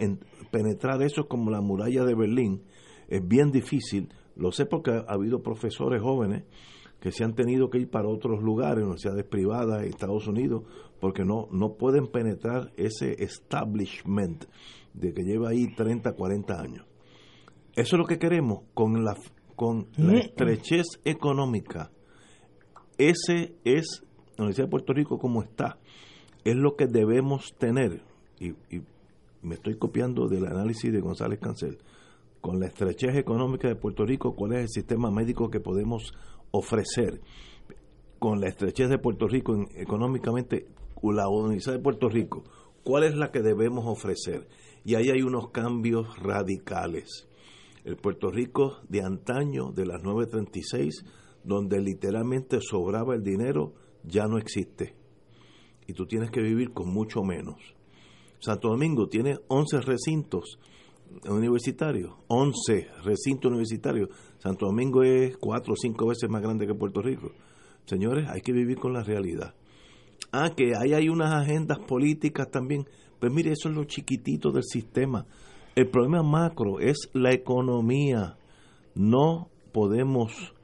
penetrar eso es como la muralla de Berlín, es bien difícil. Lo sé porque ha, habido profesores jóvenes que se han tenido que ir para otros lugares, universidades privadas, Estados Unidos, porque no, no pueden penetrar ese establishment de que lleva ahí 30, 40 años. Eso es lo que queremos con la, con la mm. estrechez económica. Ese es la Universidad de Puerto Rico como está. Es lo que debemos tener. Y, y me estoy copiando del análisis de González Cancel. con la estrechez económica de Puerto Rico, cuál es el sistema médico que podemos ofrecer. Con la estrechez de Puerto Rico económicamente, la Universidad de Puerto Rico, cuál es la que debemos ofrecer. Y ahí hay unos cambios radicales. El Puerto Rico de antaño, de las 936, donde literalmente sobraba el dinero, ya no existe. Y tú tienes que vivir con mucho menos. Santo Domingo tiene 11 recintos universitarios, 11 recintos universitarios. Santo Domingo es cuatro o cinco veces más grande que Puerto Rico. Señores, hay que vivir con la realidad. Ah, que ahí hay unas agendas políticas también. Pues mire, eso es lo chiquitito del sistema. El problema macro es la economía. No podemos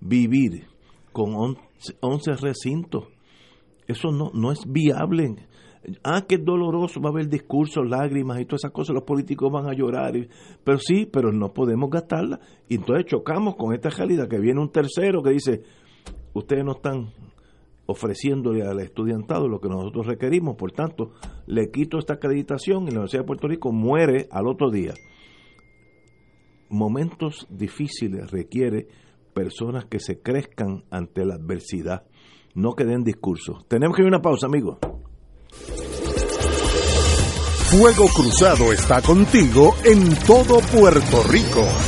vivir con 11 recintos. Eso no, no es viable. Ah, que es doloroso, va a haber discursos, lágrimas y todas esas cosas, los políticos van a llorar. pero sí, pero no podemos gastarla. Y entonces chocamos con esta realidad que viene un tercero que dice, ustedes no están ofreciéndole al estudiantado lo que nosotros requerimos, por tanto, le quito esta acreditación y la Universidad de Puerto Rico muere al otro día. Momentos difíciles requiere personas que se crezcan ante la adversidad, no que den discursos. Tenemos que ir a una pausa, amigos. Fuego Cruzado está contigo en todo Puerto Rico.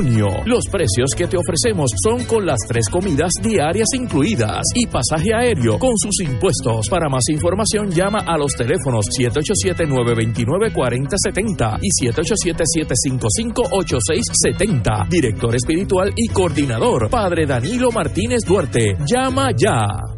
los precios que te ofrecemos son con las tres comidas diarias incluidas y pasaje aéreo con sus impuestos. Para más información llama a los teléfonos 787-929-4070 y 787-755-8670. Director espiritual y coordinador, Padre Danilo Martínez Duarte. Llama ya.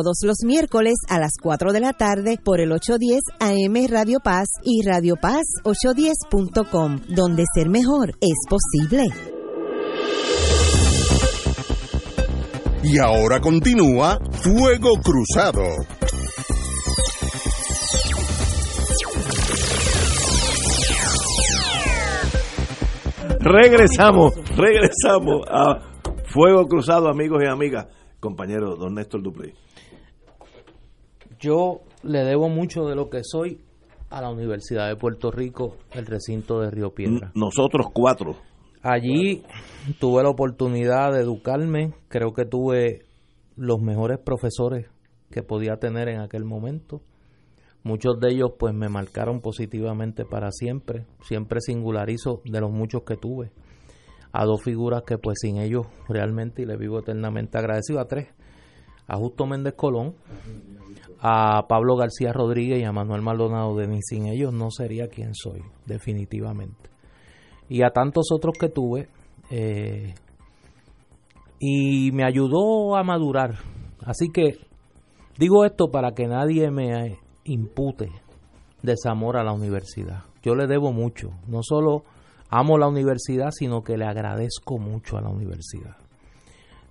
todos los miércoles a las 4 de la tarde por el 810 AM Radio Paz y Radio Paz 810.com, donde ser mejor es posible. Y ahora continúa Fuego Cruzado. Regresamos, regresamos a Fuego Cruzado, amigos y amigas. Compañero don Néstor Dupré yo le debo mucho de lo que soy a la Universidad de Puerto Rico, el recinto de Río Piedra. Nosotros cuatro. Allí tuve la oportunidad de educarme, creo que tuve los mejores profesores que podía tener en aquel momento. Muchos de ellos pues me marcaron positivamente para siempre, siempre singularizo de los muchos que tuve. A dos figuras que pues sin ellos realmente y le vivo eternamente agradecido a tres. A Justo Méndez Colón, a Pablo García Rodríguez y a Manuel Maldonado de sin ellos no sería quien soy, definitivamente. Y a tantos otros que tuve, eh, y me ayudó a madurar. Así que digo esto para que nadie me impute desamor a la universidad. Yo le debo mucho. No solo amo la universidad, sino que le agradezco mucho a la universidad.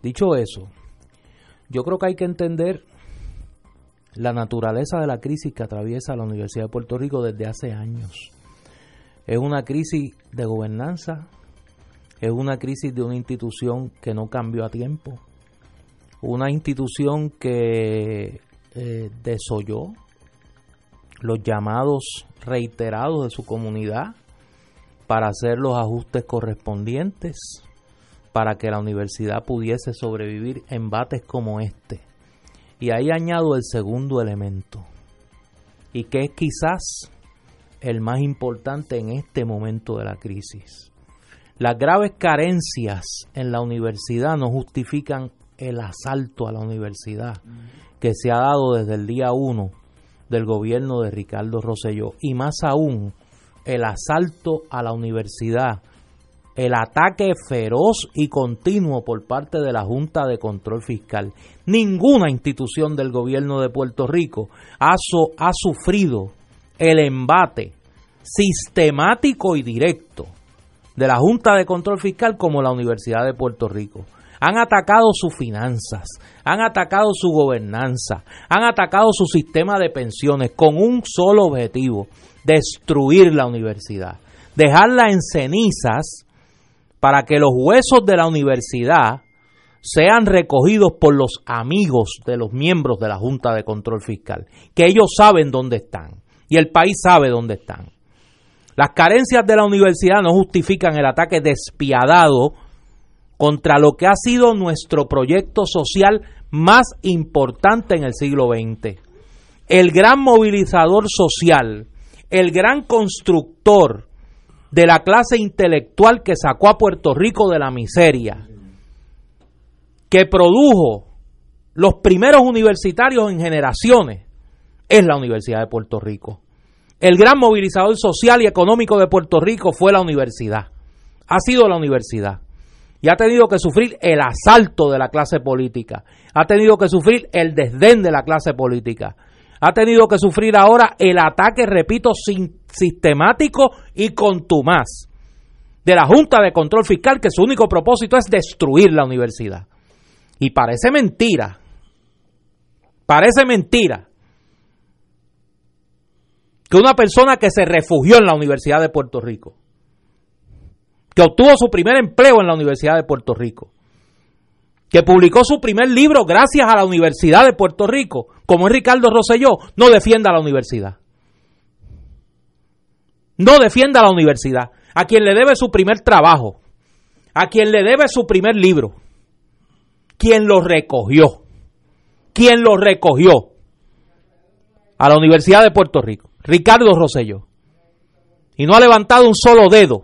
Dicho eso, yo creo que hay que entender la naturaleza de la crisis que atraviesa la Universidad de Puerto Rico desde hace años. Es una crisis de gobernanza, es una crisis de una institución que no cambió a tiempo, una institución que eh, desoyó los llamados reiterados de su comunidad para hacer los ajustes correspondientes para que la universidad pudiese sobrevivir embates como este. Y ahí añado el segundo elemento, y que es quizás el más importante en este momento de la crisis. Las graves carencias en la universidad no justifican el asalto a la universidad que se ha dado desde el día uno del gobierno de Ricardo Rosselló y más aún el asalto a la universidad, el ataque feroz y continuo por parte de la Junta de Control Fiscal. Ninguna institución del gobierno de Puerto Rico ha, ha sufrido el embate sistemático y directo de la Junta de Control Fiscal como la Universidad de Puerto Rico. Han atacado sus finanzas, han atacado su gobernanza, han atacado su sistema de pensiones con un solo objetivo, destruir la universidad, dejarla en cenizas para que los huesos de la universidad sean recogidos por los amigos de los miembros de la Junta de Control Fiscal, que ellos saben dónde están y el país sabe dónde están. Las carencias de la universidad no justifican el ataque despiadado contra lo que ha sido nuestro proyecto social más importante en el siglo XX. El gran movilizador social, el gran constructor de la clase intelectual que sacó a Puerto Rico de la miseria, que produjo los primeros universitarios en generaciones, es la Universidad de Puerto Rico. El gran movilizador social y económico de Puerto Rico fue la universidad. Ha sido la universidad. Y ha tenido que sufrir el asalto de la clase política. Ha tenido que sufrir el desdén de la clase política. Ha tenido que sufrir ahora el ataque, repito, sistemático y contumaz de la Junta de Control Fiscal, que su único propósito es destruir la universidad. Y parece mentira, parece mentira que una persona que se refugió en la Universidad de Puerto Rico, que obtuvo su primer empleo en la Universidad de Puerto Rico, que publicó su primer libro gracias a la Universidad de Puerto Rico, como es Ricardo Rosselló, no defienda a la universidad. No defienda a la universidad. A quien le debe su primer trabajo, a quien le debe su primer libro, quien lo recogió, quien lo recogió a la Universidad de Puerto Rico. Ricardo Rosselló. Y no ha levantado un solo dedo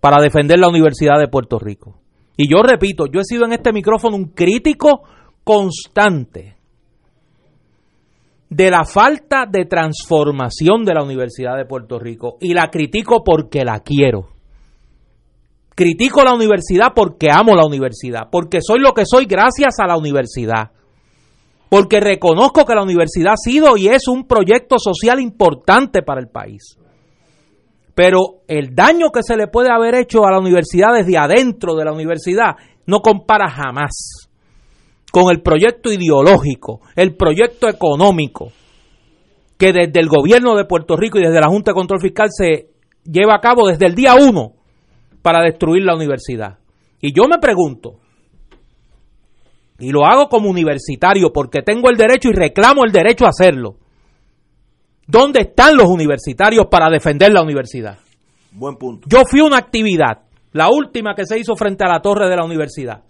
para defender la Universidad de Puerto Rico. Y yo repito, yo he sido en este micrófono un crítico constante de la falta de transformación de la Universidad de Puerto Rico. Y la critico porque la quiero. Critico la universidad porque amo la universidad, porque soy lo que soy gracias a la universidad porque reconozco que la universidad ha sido y es un proyecto social importante para el país. Pero el daño que se le puede haber hecho a la universidad desde adentro de la universidad no compara jamás con el proyecto ideológico, el proyecto económico que desde el gobierno de Puerto Rico y desde la Junta de Control Fiscal se lleva a cabo desde el día uno para destruir la universidad. Y yo me pregunto, y lo hago como universitario porque tengo el derecho y reclamo el derecho a hacerlo. ¿Dónde están los universitarios para defender la universidad? Buen punto. Yo fui a una actividad la última que se hizo frente a la torre de la universidad,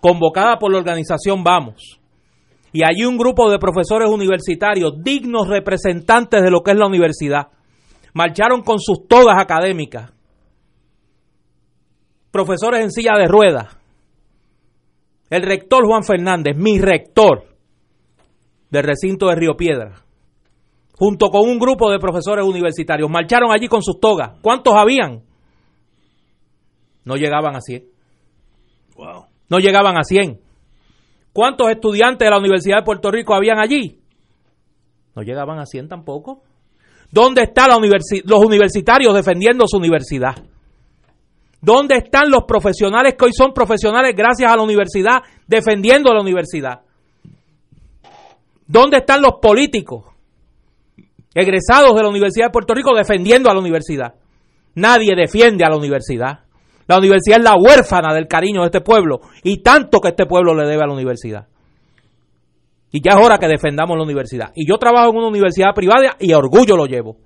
convocada por la organización Vamos. Y allí un grupo de profesores universitarios, dignos representantes de lo que es la universidad, marcharon con sus togas académicas, profesores en silla de ruedas, el rector Juan Fernández, mi rector del recinto de Río Piedra, junto con un grupo de profesores universitarios, marcharon allí con sus togas. ¿Cuántos habían? No llegaban a 100. Wow. No llegaban a 100. ¿Cuántos estudiantes de la Universidad de Puerto Rico habían allí? No llegaban a 100 tampoco. ¿Dónde están los universitarios defendiendo su universidad? ¿Dónde están los profesionales que hoy son profesionales gracias a la universidad defendiendo la universidad? ¿Dónde están los políticos egresados de la Universidad de Puerto Rico defendiendo a la universidad? Nadie defiende a la universidad. La universidad es la huérfana del cariño de este pueblo y tanto que este pueblo le debe a la universidad. Y ya es hora que defendamos la universidad. Y yo trabajo en una universidad privada y a orgullo lo llevo.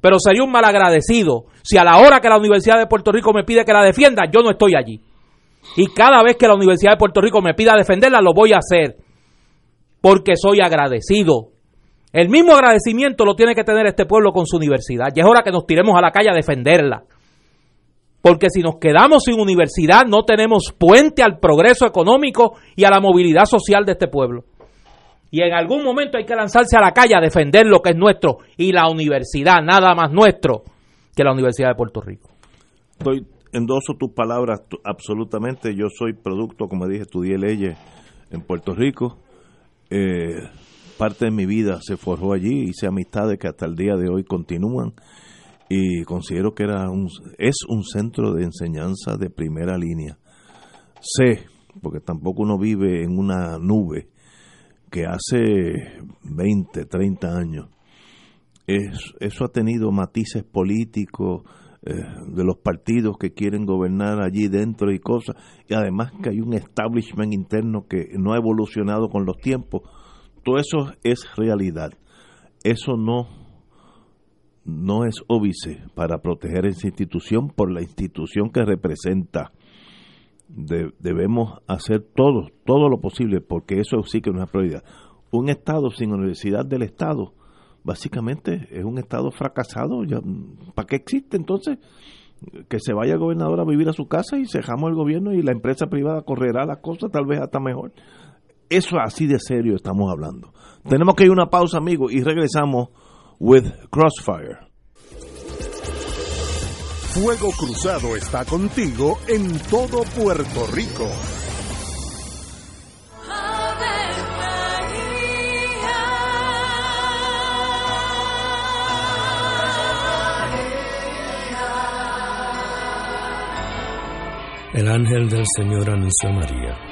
Pero sería un malagradecido si a la hora que la Universidad de Puerto Rico me pide que la defienda, yo no estoy allí. Y cada vez que la Universidad de Puerto Rico me pida defenderla, lo voy a hacer. Porque soy agradecido. El mismo agradecimiento lo tiene que tener este pueblo con su universidad. Y es hora que nos tiremos a la calle a defenderla. Porque si nos quedamos sin universidad, no tenemos puente al progreso económico y a la movilidad social de este pueblo. Y en algún momento hay que lanzarse a la calle a defender lo que es nuestro y la universidad, nada más nuestro que la Universidad de Puerto Rico. Estoy endoso tus palabras absolutamente. Yo soy producto, como dije, estudié leyes en Puerto Rico. Eh, parte de mi vida se forjó allí, hice amistades que hasta el día de hoy continúan y considero que era un, es un centro de enseñanza de primera línea. Sé, porque tampoco uno vive en una nube, que hace 20, 30 años, es, eso ha tenido matices políticos eh, de los partidos que quieren gobernar allí dentro y cosas, y además que hay un establishment interno que no ha evolucionado con los tiempos. Todo eso es realidad. Eso no no es óbice para proteger esa institución por la institución que representa. debemos hacer todo, todo lo posible, porque eso sí que es una prioridad. Un Estado sin universidad del Estado, básicamente es un Estado fracasado. Ya, ¿Para qué existe entonces? Que se vaya el gobernador a vivir a su casa y cejamos el gobierno y la empresa privada correrá las cosas tal vez hasta mejor. Eso así de serio estamos hablando. Tenemos que ir a una pausa, amigos, y regresamos with Crossfire. Fuego Cruzado está contigo en todo Puerto Rico. El ángel del Señor anunció a María.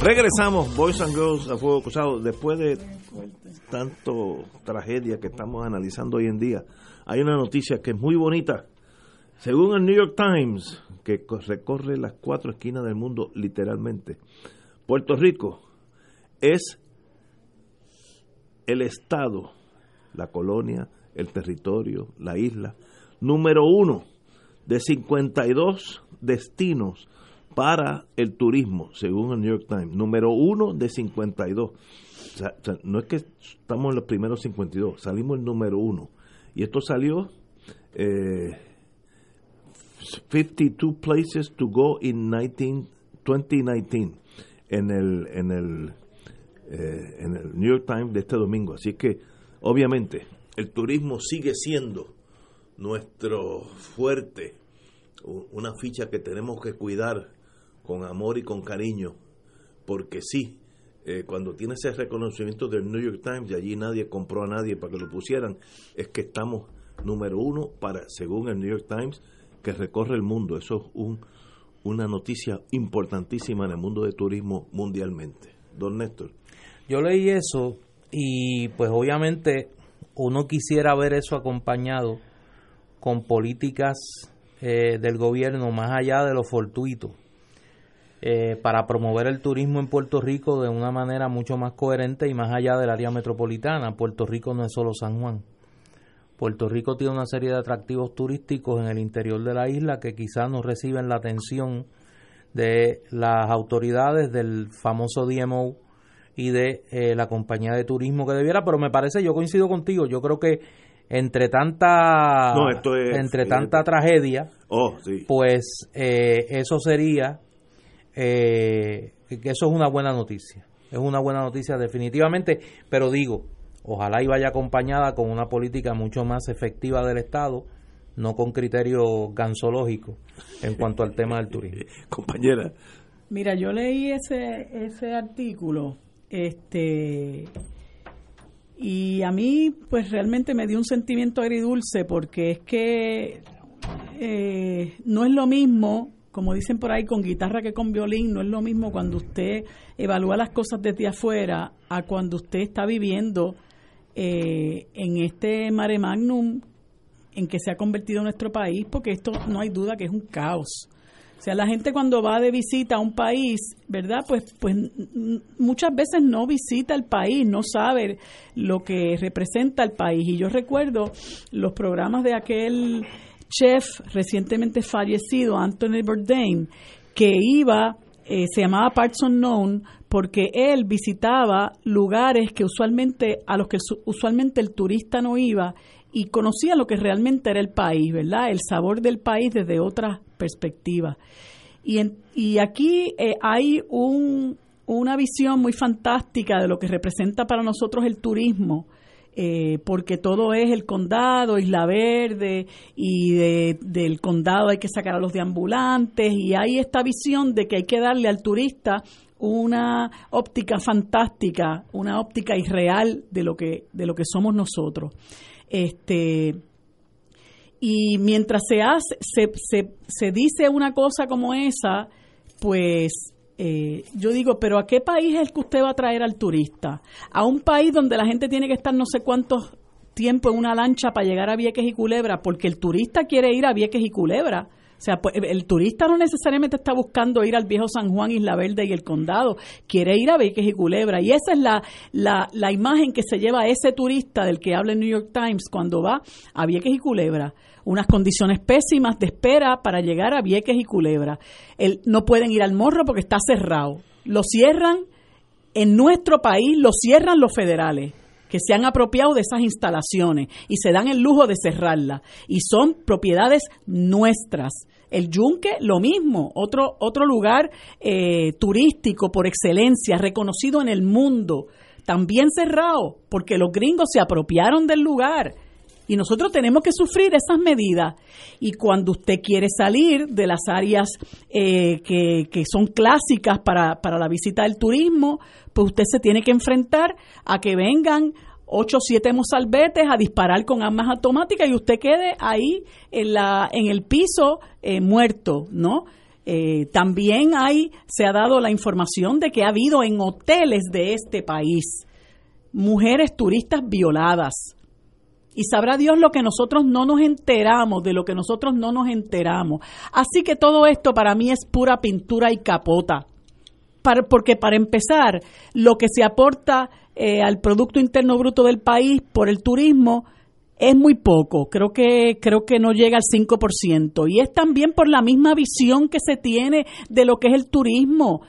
Regresamos, Boys and Girls a Fuego Cruzado. Después de tanto tragedia que estamos analizando hoy en día, hay una noticia que es muy bonita. Según el New York Times, que recorre las cuatro esquinas del mundo literalmente, Puerto Rico es el estado, la colonia, el territorio, la isla, número uno de 52 destinos para el turismo, según el New York Times. Número uno de 52. O sea, no es que estamos en los primeros 52, salimos el número uno. Y esto salió eh, 52 places to go in 19, 2019 en el, en, el, eh, en el New York Times de este domingo. Así que, obviamente, el turismo sigue siendo nuestro fuerte, una ficha que tenemos que cuidar con amor y con cariño, porque sí, eh, cuando tiene ese reconocimiento del New York Times y allí nadie compró a nadie para que lo pusieran, es que estamos número uno para, según el New York Times, que recorre el mundo. Eso es un, una noticia importantísima en el mundo de turismo mundialmente. Don Néstor. Yo leí eso y pues obviamente uno quisiera ver eso acompañado con políticas eh, del gobierno más allá de lo fortuito eh, para promover el turismo en Puerto Rico de una manera mucho más coherente y más allá del área metropolitana. Puerto Rico no es solo San Juan. Puerto Rico tiene una serie de atractivos turísticos en el interior de la isla que quizás no reciben la atención de las autoridades del famoso DMO y de eh, la compañía de turismo que debiera, pero me parece, yo coincido contigo, yo creo que entre tanta No, esto es- entre tanta tragedia, Oh, sí. pues eh, eso sería eh, que eso es una buena noticia. Es una buena noticia definitivamente, pero digo, ojalá y vaya acompañada con una política mucho más efectiva del Estado, no con criterios gansológicos en cuanto al tema del turismo. Compañera. Mira, yo leí ese, ese artículo, este, y a mí, pues realmente me dio un sentimiento agridulce porque es que eh, no es lo mismo, como dicen por ahí, con guitarra que con violín, no es lo mismo cuando usted evalúa las cosas desde afuera a cuando usted está viviendo eh, en este mare magnum en que se ha convertido nuestro país, porque esto no hay duda que es un caos. O sea, la gente cuando va de visita a un país, ¿verdad? Pues, pues muchas veces no visita el país, no sabe lo que representa el país. Y yo recuerdo los programas de aquel chef recientemente fallecido, Anthony Bourdain, que iba, eh, se llamaba Parts Unknown, porque él visitaba lugares que usualmente, a los que su- usualmente el turista no iba y conocía lo que realmente era el país, ¿verdad? El sabor del país desde otra perspectiva. Y, en- y aquí eh, hay un, una visión muy fantástica de lo que representa para nosotros el turismo, eh, porque todo es el condado, Isla Verde, y de- del condado hay que sacar a los deambulantes, y hay esta visión de que hay que darle al turista una óptica fantástica, una óptica irreal de lo que, de lo que somos nosotros. Este, y mientras se hace, se, se, se dice una cosa como esa, pues eh, yo digo, pero ¿a qué país es el que usted va a traer al turista? A un país donde la gente tiene que estar no sé cuántos tiempo en una lancha para llegar a Vieques y Culebra, porque el turista quiere ir a Vieques y Culebra. O sea, pues, el turista no necesariamente está buscando ir al viejo San Juan, Isla Verde y el condado, quiere ir a Vieques y Culebra. Y esa es la, la, la imagen que se lleva ese turista del que habla el New York Times cuando va a Vieques y Culebra. Unas condiciones pésimas de espera para llegar a Vieques y Culebra. El, no pueden ir al morro porque está cerrado. Lo cierran En nuestro país lo cierran los federales que se han apropiado de esas instalaciones y se dan el lujo de cerrarlas. Y son propiedades nuestras. El Yunque, lo mismo, otro, otro lugar eh, turístico por excelencia, reconocido en el mundo, también cerrado, porque los gringos se apropiaron del lugar. Y nosotros tenemos que sufrir esas medidas. Y cuando usted quiere salir de las áreas eh, que, que, son clásicas para, para la visita del turismo, pues usted se tiene que enfrentar a que vengan ocho o siete mozalbetes a disparar con armas automáticas y usted quede ahí en, la, en el piso eh, muerto, ¿no? Eh, también hay, se ha dado la información de que ha habido en hoteles de este país mujeres turistas violadas. Y sabrá Dios lo que nosotros no nos enteramos, de lo que nosotros no nos enteramos. Así que todo esto para mí es pura pintura y capota. porque para empezar, lo que se aporta eh, al Producto Interno Bruto del país por el turismo es muy poco, creo que creo que no llega al 5% y es también por la misma visión que se tiene de lo que es el turismo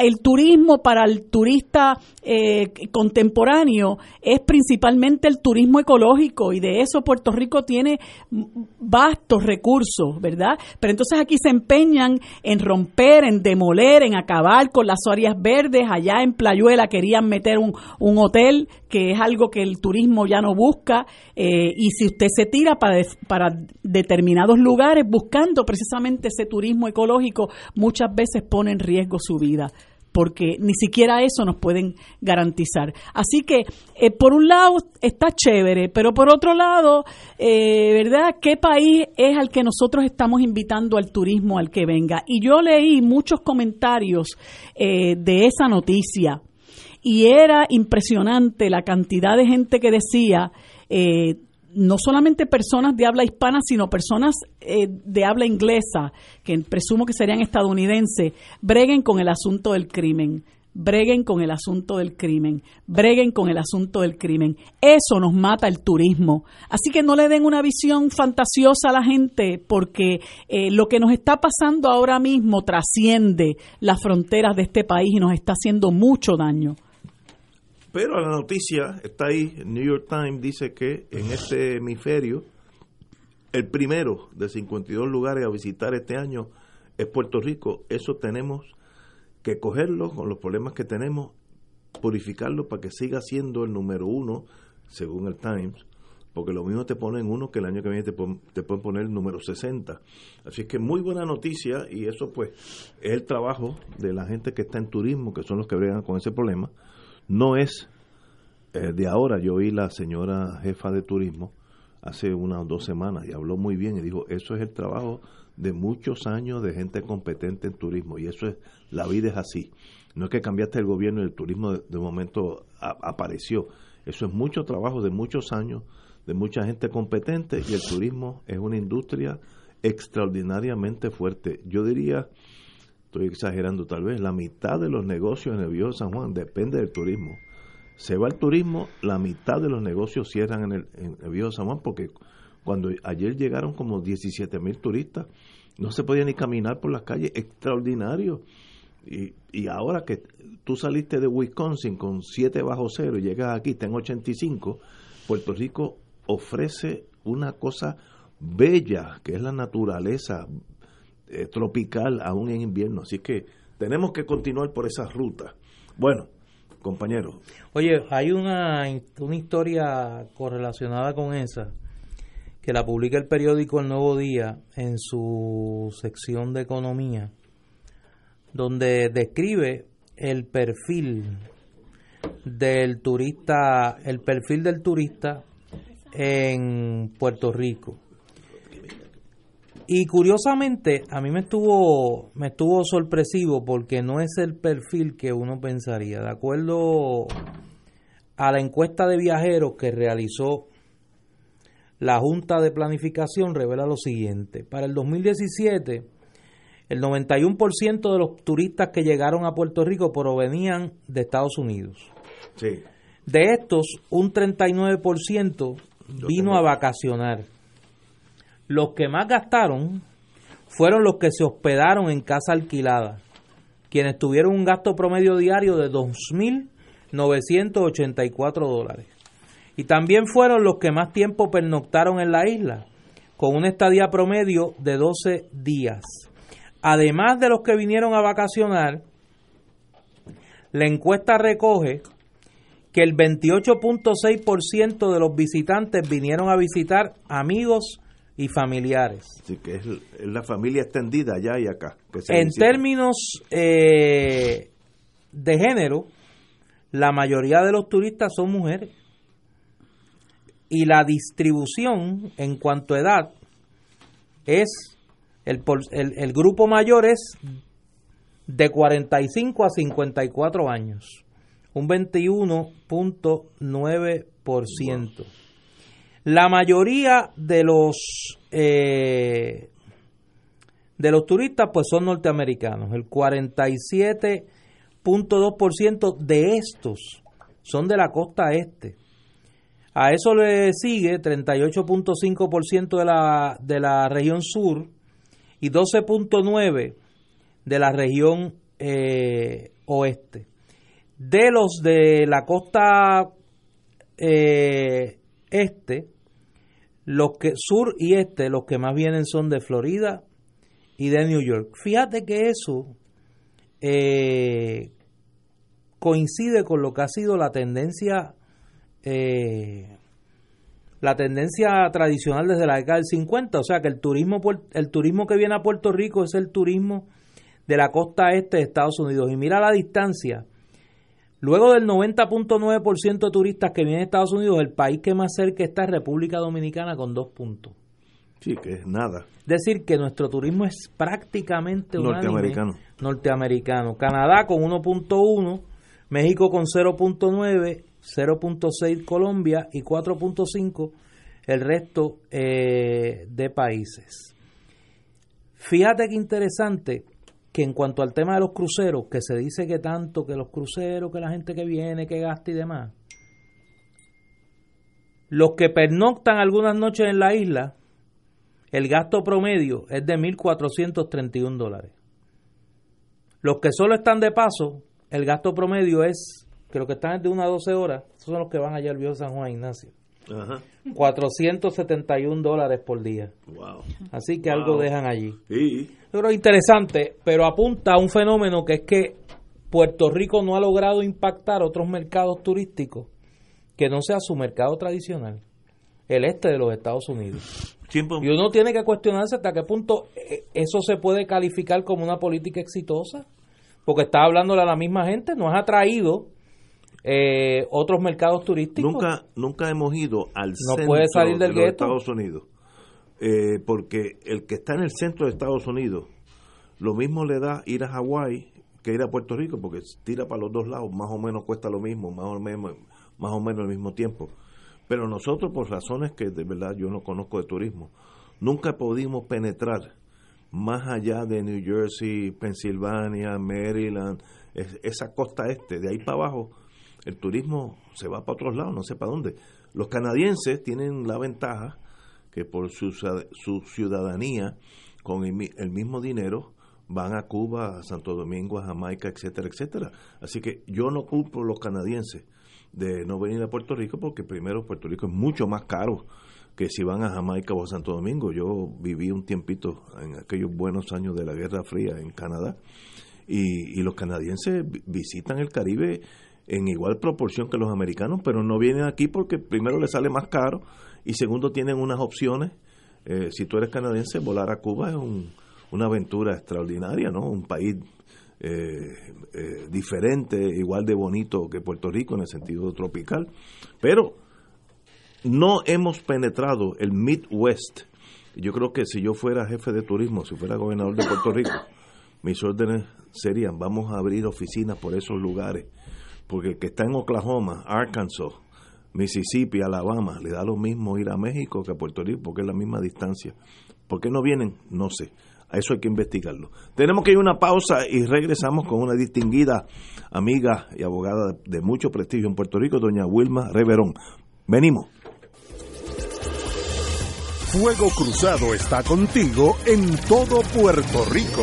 el turismo para el turista eh, contemporáneo es principalmente el turismo ecológico y de eso Puerto Rico tiene vastos recursos, ¿verdad? Pero entonces aquí se empeñan en romper, en demoler, en acabar con las áreas verdes. Allá en Playuela querían meter un, un hotel que es algo que el turismo ya no busca eh, y si usted se tira para, para determinados lugares buscando precisamente ese turismo ecológico, muchas veces pone en riesgo su vida porque ni siquiera eso nos pueden garantizar. Así que, eh, por un lado, está chévere, pero por otro lado, eh, ¿verdad? ¿Qué país es al que nosotros estamos invitando al turismo al que venga? Y yo leí muchos comentarios eh, de esa noticia y era impresionante la cantidad de gente que decía, no solamente personas de habla hispana, sino personas eh, de habla inglesa, que presumo que serían estadounidenses, breguen con el asunto del crimen, breguen con el asunto del crimen, breguen con el asunto del crimen. Eso nos mata el turismo. Así que no le den una visión fantasiosa a la gente, porque eh, lo que nos está pasando ahora mismo trasciende las fronteras de este país y nos está haciendo mucho daño. Pero la noticia está ahí, el New York Times dice que en este hemisferio, el primero de 52 lugares a visitar este año es Puerto Rico. Eso tenemos que cogerlo con los problemas que tenemos, purificarlo para que siga siendo el número uno, según el Times, porque lo mismo te ponen uno que el año que viene te, te pueden poner el número 60. Así es que muy buena noticia y eso pues es el trabajo de la gente que está en turismo, que son los que bregan con ese problema no es eh, de ahora. Yo vi la señora jefa de turismo hace unas dos semanas y habló muy bien y dijo, eso es el trabajo de muchos años de gente competente en turismo y eso es, la vida es así. No es que cambiaste el gobierno y el turismo de, momento apareció. Eso es mucho trabajo de muchos años, de mucha gente competente y el turismo es una industria extraordinariamente fuerte. Yo diría estoy exagerando tal vez, la mitad de los negocios en el Viejo San Juan depende del turismo. Se va el turismo, la mitad de los negocios cierran en el, en el Viejo San Juan porque cuando ayer llegaron como 17 mil turistas, no se podía ni caminar por las calles, extraordinario. Y, y ahora que tú saliste de Wisconsin con 7 bajo cero y llegas aquí, está en 85, Puerto Rico ofrece una cosa bella, que es la naturaleza, eh, tropical aún en invierno. Así que tenemos que continuar por esa ruta. Bueno, compañeros. Oye, hay una, una historia correlacionada con esa que la publica el periódico El Nuevo Día en su sección de economía, donde describe el perfil del turista, el perfil del turista en Puerto Rico. Y curiosamente, a mí me estuvo, me estuvo sorpresivo porque no es el perfil que uno pensaría. De acuerdo a la encuesta de viajeros que realizó la Junta de Planificación, revela lo siguiente. Para el 2017, el 91% de los turistas que llegaron a Puerto Rico provenían de Estados Unidos. De estos, un 39% vino a vacacionar los que más gastaron fueron los que se hospedaron en casa alquilada. quienes tuvieron un gasto promedio diario de 2.984 dólares. Y también fueron los que más tiempo pernoctaron en la isla, con una estadía promedio de 12 días. Además de los que vinieron a vacacionar, la encuesta recoge que el 28.6% de los visitantes vinieron a visitar amigos y familiares. Así que es, la familia extendida allá y acá. en términos eh, de género, la mayoría de los turistas son mujeres. Y la distribución en cuanto a edad es, el, el, el grupo mayor es de 45 a 54 años, un 21.9%. La mayoría de los eh, de los turistas pues son norteamericanos, el 47.2% de estos son de la costa este. A eso le sigue 38.5% de la, de la región sur y 12.9% de la región eh, oeste. De los de la costa eh, este, los que sur y este, los que más vienen son de Florida y de New York. Fíjate que eso eh, coincide con lo que ha sido la tendencia la tendencia tradicional desde la década del 50, o sea que el turismo el turismo que viene a Puerto Rico es el turismo de la costa este de Estados Unidos. Y mira la distancia. Luego del 90.9% de turistas que vienen a Estados Unidos, el país que más cerca está es República Dominicana con dos puntos. Sí, que es nada. Es decir, que nuestro turismo es prácticamente norteamericano. norteamericano. Canadá con 1.1, México con 0.9, 0.6 Colombia y 4.5 el resto eh, de países. Fíjate qué interesante que en cuanto al tema de los cruceros, que se dice que tanto, que los cruceros, que la gente que viene, que gasta y demás, los que pernoctan algunas noches en la isla, el gasto promedio es de 1.431 dólares. Los que solo están de paso, el gasto promedio es, que los que están de una a 12 horas, esos son los que van allá al viejo San Juan Ignacio. Ajá. 471 dólares por día. Así que algo dejan allí. Sí. Pero interesante, pero apunta a un fenómeno que es que Puerto Rico no ha logrado impactar otros mercados turísticos que no sea su mercado tradicional, el este de los Estados Unidos. Y uno tiene que cuestionarse hasta qué punto eh, eso se puede calificar como una política exitosa, porque está hablando a la misma gente, nos ha traído eh, otros mercados turísticos. Nunca, nunca hemos ido al centro de Estados Unidos, eh, porque el que está en el centro de Estados Unidos, lo mismo le da ir a Hawái que ir a Puerto Rico, porque tira para los dos lados, más o menos cuesta lo mismo, más o menos, más o menos al mismo tiempo. Pero nosotros, por razones que de verdad yo no conozco de turismo, nunca pudimos penetrar más allá de New Jersey, Pensilvania, Maryland, esa costa este, de ahí para abajo, el turismo se va para otros lados, no sé para dónde. Los canadienses tienen la ventaja que por su, su ciudadanía, con el, mismo dinero, van a Cuba, a Santo Domingo, a Jamaica, etcétera, etcétera. Así que yo no culpo a los canadienses de no venir a Puerto Rico porque primero Puerto Rico es mucho más caro que si van a Jamaica o a Santo Domingo. Yo viví un tiempito en aquellos buenos años de la Guerra Fría en Canadá y, y los canadienses visitan el Caribe en igual proporción que los americanos, pero no vienen aquí porque primero les sale más caro y segundo tienen unas opciones. Eh, si tú eres canadiense, volar a Cuba es una aventura extraordinaria, ¿no? Un país eh, eh, diferente, igual de bonito que Puerto Rico en el sentido tropical, pero no hemos penetrado el Midwest. Yo creo que si yo fuera jefe de turismo, si fuera gobernador de Puerto Rico, mis órdenes serían, vamos a abrir oficinas por esos lugares porque el que está en Oklahoma, Arkansas, Mississippi, Alabama, le da lo mismo ir a México que a Puerto Rico, porque es la misma distancia. ¿Por qué no vienen? No sé. A eso hay que investigarlo. Tenemos que ir a una pausa y regresamos con una distinguida amiga y abogada de mucho prestigio en Puerto Rico, doña Wilma Reverón. Venimos. Fuego Cruzado está contigo en todo Puerto Rico.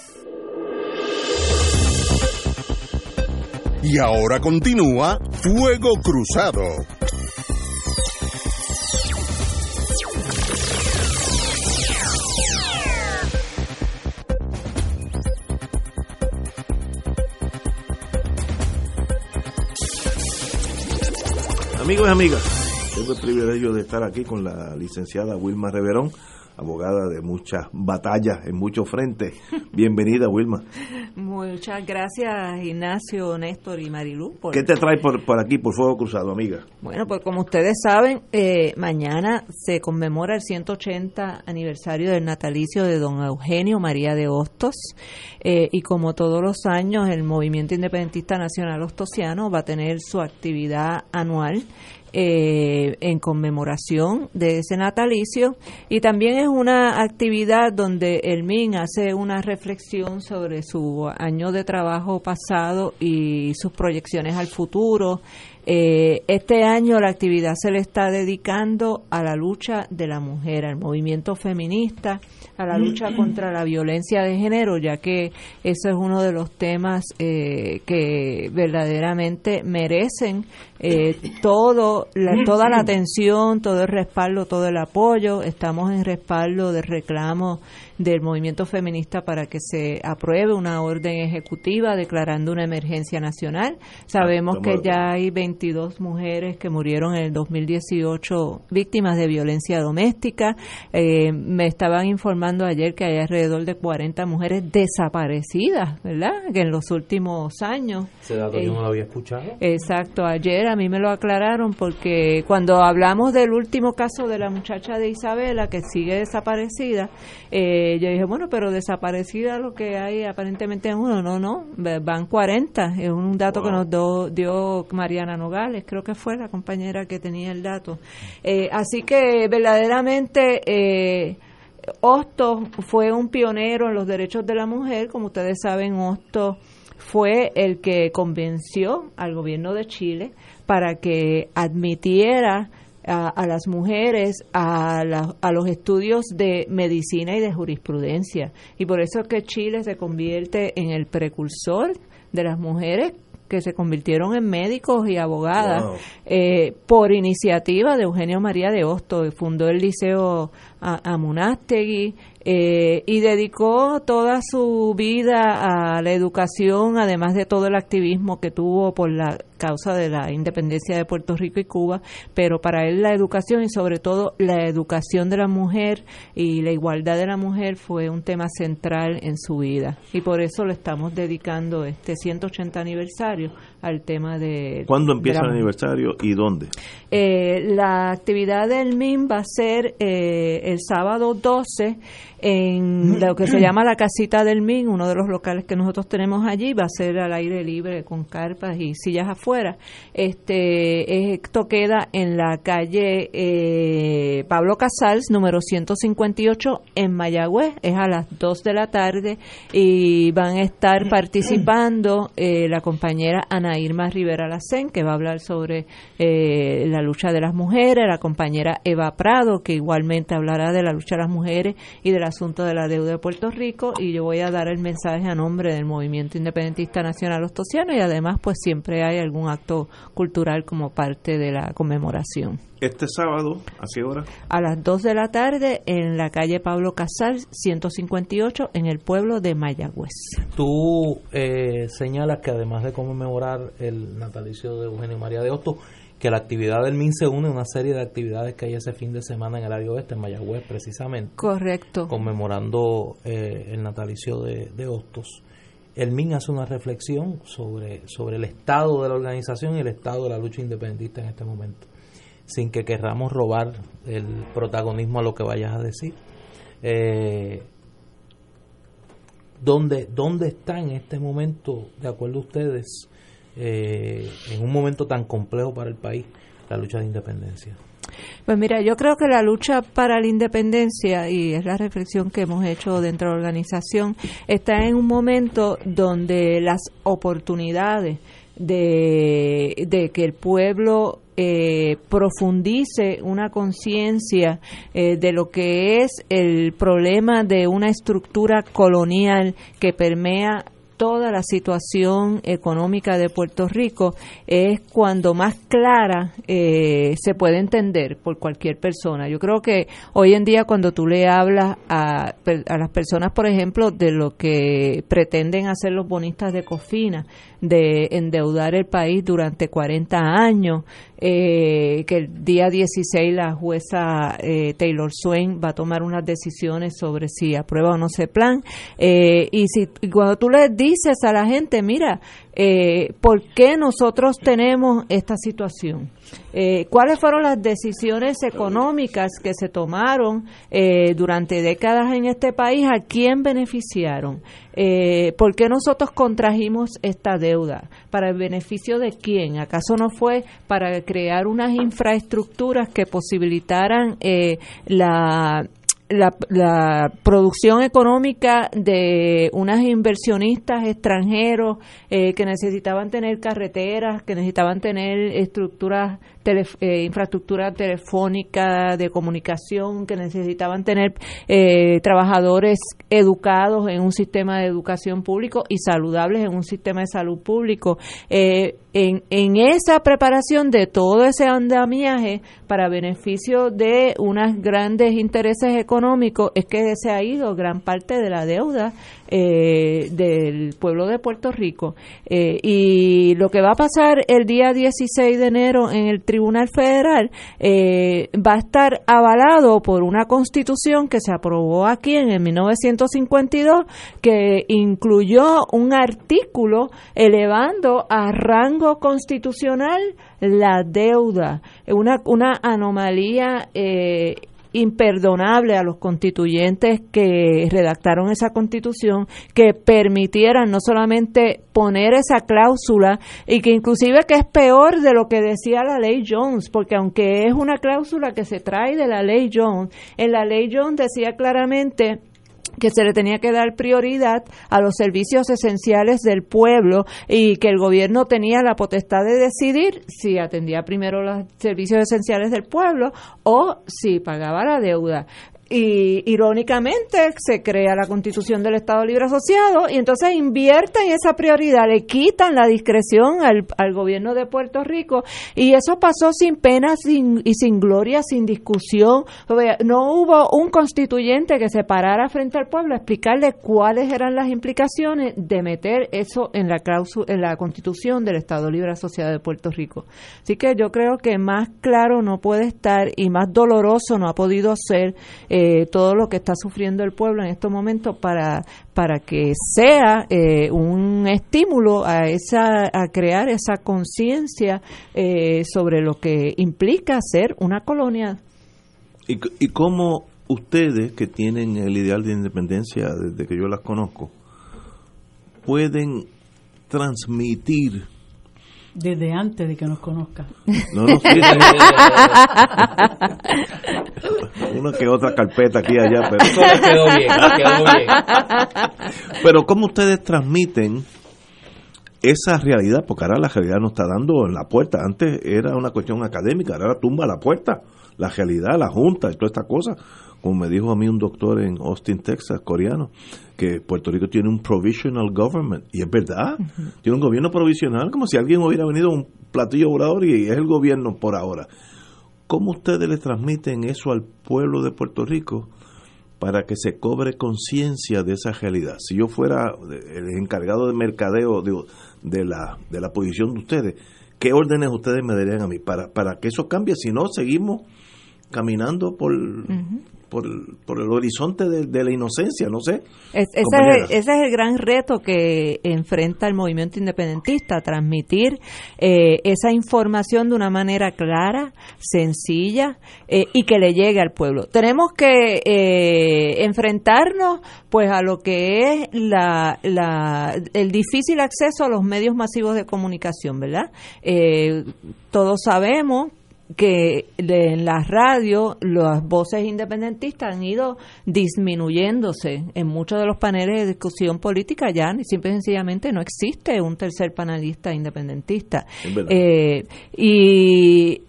Y ahora continúa Fuego Cruzado. Amigos y amigas, tengo el privilegio de estar aquí con la licenciada Wilma Reverón, abogada de muchas batallas en muchos frentes. Bienvenida, Wilma. Muchas gracias, Ignacio, Néstor y Marilú. Por... ¿Qué te trae por, por aquí, por Fuego Cruzado, amiga? Bueno, pues como ustedes saben, eh, mañana se conmemora el 180 aniversario del natalicio de don Eugenio María de Hostos. Eh, y como todos los años, el Movimiento Independentista Nacional Hostosiano va a tener su actividad anual eh, en conmemoración de ese natalicio y también es una actividad donde el MIN hace una reflexión sobre su año de trabajo pasado y sus proyecciones al futuro. Eh, este año la actividad se le está dedicando a la lucha de la mujer, al movimiento feminista, a la lucha contra la violencia de género, ya que eso es uno de los temas eh, que verdaderamente merecen eh, todo la, toda la atención, todo el respaldo, todo el apoyo. Estamos en respaldo del reclamo del movimiento feminista para que se apruebe una orden ejecutiva declarando una emergencia nacional. Sabemos que ya hay 22 mujeres que murieron en el 2018 víctimas de violencia doméstica. Eh, me estaban informando ayer que hay alrededor de 40 mujeres desaparecidas, ¿verdad? Que en los últimos años. Ese dato yo no lo había escuchado. Exacto, ayer a mí me lo aclararon porque cuando hablamos del último caso de la muchacha de Isabela que sigue desaparecida, eh, yo dije, bueno, pero desaparecida lo que hay aparentemente es uno, no, no, van 40, es un dato que nos do, dio Mariana Nogales, creo que fue la compañera que tenía el dato. Eh, así que verdaderamente... Eh, Hostos fue un pionero en los derechos de la mujer, como ustedes saben, Hostos fue el que convenció al gobierno de Chile para que admitiera a, las mujeres a, a, los estudios de medicina y de jurisprudencia. Y por eso es que Chile se convierte en el precursor de las mujeres que se convirtieron en médicos y abogadas eh, por iniciativa de Eugenio María de Hosto. Fundó el Liceo Amunástegui eh, y dedicó toda su vida a la educación, además de todo el activismo que tuvo por la causa de la independencia de Puerto Rico y Cuba, pero para él la educación y sobre todo la educación de la mujer y la igualdad de la mujer fue un tema central en su vida y por eso le estamos dedicando este 180 aniversario al tema de... ¿Cuándo empieza el aniversario y dónde? Eh, la actividad del MIN va a ser eh, el sábado 12 en lo que se llama la casita del MIN, uno de los locales que nosotros tenemos allí, va a ser al aire libre con carpas y sillas afuera. Este esto queda en la calle eh, Pablo Casals, número 158 en Mayagüez, es a las 2 de la tarde y van a estar participando eh, la compañera Ana Irma Rivera Lacén, que va a hablar sobre eh, la lucha de las mujeres, la compañera Eva Prado, que igualmente hablará de la lucha de las mujeres y de la asunto de la deuda de Puerto Rico y yo voy a dar el mensaje a nombre del Movimiento Independentista Nacional Ostosiano y además pues siempre hay algún acto cultural como parte de la conmemoración. Este sábado, ¿a qué hora? A las 2 de la tarde en la calle Pablo Casal, 158, en el pueblo de Mayagüez. Tú eh, señalas que además de conmemorar el natalicio de Eugenio María de Hostos, que la actividad del MIN se une a una serie de actividades que hay ese fin de semana en el área oeste, en Mayagüez precisamente. Correcto. Conmemorando eh, el natalicio de, de, Hostos. El MIN hace una reflexión sobre, sobre el estado de la organización y el estado de la lucha independentista en este momento, sin que querramos robar el protagonismo a lo que vayas a decir. Eh, ¿dónde, ¿Dónde está en este momento, de acuerdo a ustedes, eh, en un momento tan complejo para el país, la lucha de independencia? Pues mira, yo creo que la lucha para la independencia, y es la reflexión que hemos hecho dentro de la organización, está en un momento donde las oportunidades de, que el pueblo eh, profundice una conciencia eh, de lo que es el problema de una estructura colonial que permea toda la situación económica de Puerto Rico es cuando más clara eh, se puede entender por cualquier persona. Yo creo que hoy en día cuando tú le hablas a, a las personas, por ejemplo, de lo que pretenden hacer los bonistas de Cofina, de endeudar el país durante 40 años, eh, que el día 16 la jueza eh, Taylor Swain va a tomar unas decisiones sobre si aprueba o no ese plan. Eh, y, si, y cuando tú le dices a la gente, mira, eh, ¿por qué nosotros tenemos esta situación? Eh, ¿Cuáles fueron las decisiones económicas que se tomaron eh, durante décadas en este país? ¿A quién beneficiaron? Eh, ¿Por qué nosotros contrajimos esta deuda? ¿Para el beneficio de quién? ¿Acaso no fue para crear unas infraestructuras que posibilitaran la la, producción económica de unas inversionistas extranjeros eh, que necesitaban tener carreteras, que necesitaban tener estructuras eh, infraestructura telefónica, de comunicación, que necesitaban tener eh, trabajadores educados en un sistema de educación público y saludables en un sistema de salud público. Eh, en, en esa preparación de todo ese andamiaje para beneficio de unos grandes intereses económicos es que se ha ido gran parte de la deuda eh, del pueblo de Puerto Rico. Eh, y lo que va a pasar el día 16 de enero en el Tribunal Federal eh, va a estar avalado por una constitución que se aprobó aquí en el 1952 que incluyó un artículo elevando a rango constitucional la deuda, una, una anomalía imperdonable a los constituyentes que redactaron esa constitución que permitieran no solamente poner esa cláusula y que inclusive que es peor de lo que decía la ley Jones, porque aunque es una cláusula que se trae de la ley Jones, en la ley Jones decía claramente que se le tenía que dar prioridad a los servicios esenciales del pueblo y que el gobierno tenía la potestad de decidir si atendía primero los servicios esenciales del pueblo o si pagaba la deuda y irónicamente se crea la constitución del Estado Libre Asociado y entonces invierten esa prioridad, le quitan la discreción al, al gobierno de Puerto Rico y eso pasó sin pena sin, y sin gloria, sin discusión. No hubo un constituyente que se parara frente al pueblo a explicarle cuáles eran las implicaciones de meter eso en la cláusula, en la constitución del Estado Libre Asociado de Puerto Rico. Así que yo creo que más claro no puede estar y más doloroso no ha podido ser eh, todo lo que está sufriendo el pueblo en estos momentos para para que sea eh, un estímulo a esa a crear esa conciencia eh, sobre lo que implica ser una colonia. Y, y cómo ustedes que tienen el ideal de independencia desde que yo las conozco pueden transmitir desde antes de que nos conozca. No, no, sí, Una que otra carpeta aquí y allá, pero... Eso le quedó bien, le quedó bien. Pero ¿cómo ustedes transmiten esa realidad? Porque ahora la realidad nos está dando en la puerta. Antes era una cuestión académica, ahora tumba la puerta. La realidad, la junta y toda esta cosa. Como me dijo a mí un doctor en Austin, Texas, coreano, que Puerto Rico tiene un provisional government. Y es verdad, tiene un gobierno provisional, como si alguien hubiera venido un platillo volador y es el gobierno por ahora. ¿Cómo ustedes le transmiten eso al pueblo de Puerto Rico para que se cobre conciencia de esa realidad? Si yo fuera el encargado de mercadeo digo, de, la, de la posición de ustedes, ¿qué órdenes ustedes me darían a mí para, para que eso cambie? Si no, seguimos caminando por, por, por el horizonte de, de la inocencia, no sé. Es- ese, compañera. es, ese es el gran reto que enfrenta el movimiento independentista, transmitir eh, esa información de una manera clara, sencilla eh, y que le llegue al pueblo. Tenemos que eh, enfrentarnos pues a lo que es la, la, el difícil acceso a los medios masivos de comunicación, ¿verdad? Eh, todos sabemos que en la radio las voces independentistas han ido disminuyéndose en muchos de los paneles de discusión política ya ni simple y sencillamente no existe un tercer panelista independentista. Eh, y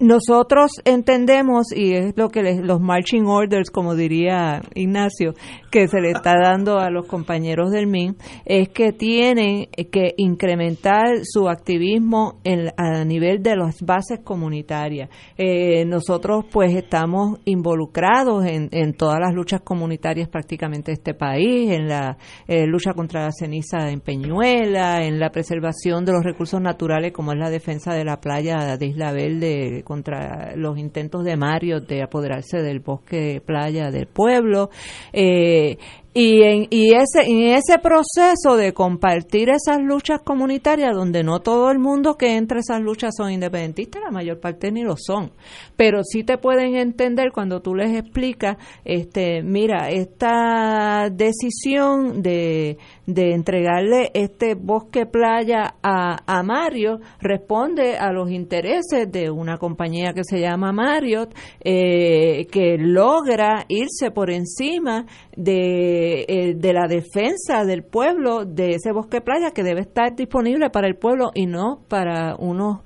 nosotros entendemos y es lo que les- los marching orders como diría Ignacio que se le está dando a los compañeros del MIN es que tienen que incrementar su activismo en- a nivel de las bases comunitarias. Eh, nosotros pues estamos involucrados en, en todas las luchas comunitarias prácticamente de este país en la eh, lucha contra la ceniza en Peñuela en la preservación de los recursos naturales como es la defensa de la playa de Isla Verde contra los intentos de Mario de apoderarse del bosque playa del pueblo. Eh, y en y ese en ese proceso de compartir esas luchas comunitarias donde no todo el mundo que entra a esas luchas son independentistas la mayor parte ni lo son. Pero sí te pueden entender cuando tú les explicas este mira esta decisión de de entregarle este bosque playa a, a Mario responde a los intereses de una compañía que se llama Marriott eh, que logra irse por encima de, eh, de la defensa del pueblo de ese bosque playa que debe estar disponible para el pueblo y no para unos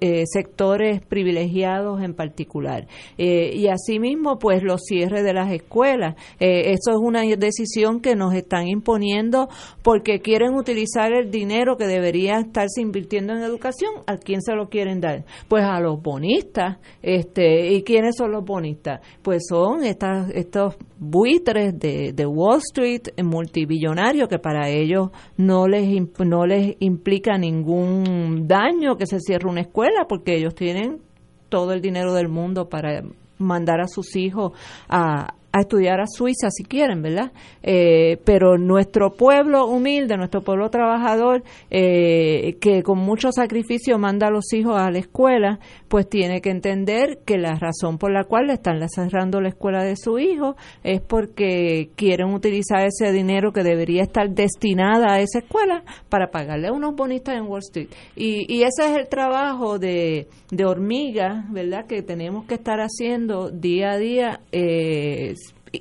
eh, sectores privilegiados en particular. Eh, y asimismo, pues los cierres de las escuelas. Eh, eso es una decisión que nos están imponiendo porque quieren utilizar el dinero que debería estarse invirtiendo en educación. ¿A quién se lo quieren dar? Pues a los bonistas. Este, ¿Y quiénes son los bonistas? Pues son estas, estos buitres de, de Wall Street multibillonarios que para ellos no les no les implica ningún daño que se cierre una escuela porque ellos tienen todo el dinero del mundo para mandar a sus hijos a, a estudiar a Suiza si quieren, ¿verdad? Eh, pero nuestro pueblo humilde, nuestro pueblo trabajador, eh, que con mucho sacrificio manda a los hijos a la escuela, pues tiene que entender que la razón por la cual le están cerrando la escuela de su hijo es porque quieren utilizar ese dinero que debería estar destinada a esa escuela para pagarle a unos bonistas en Wall Street. Y, y ese es el trabajo de, de hormiga, ¿verdad? Que tenemos que estar haciendo día a día. Eh,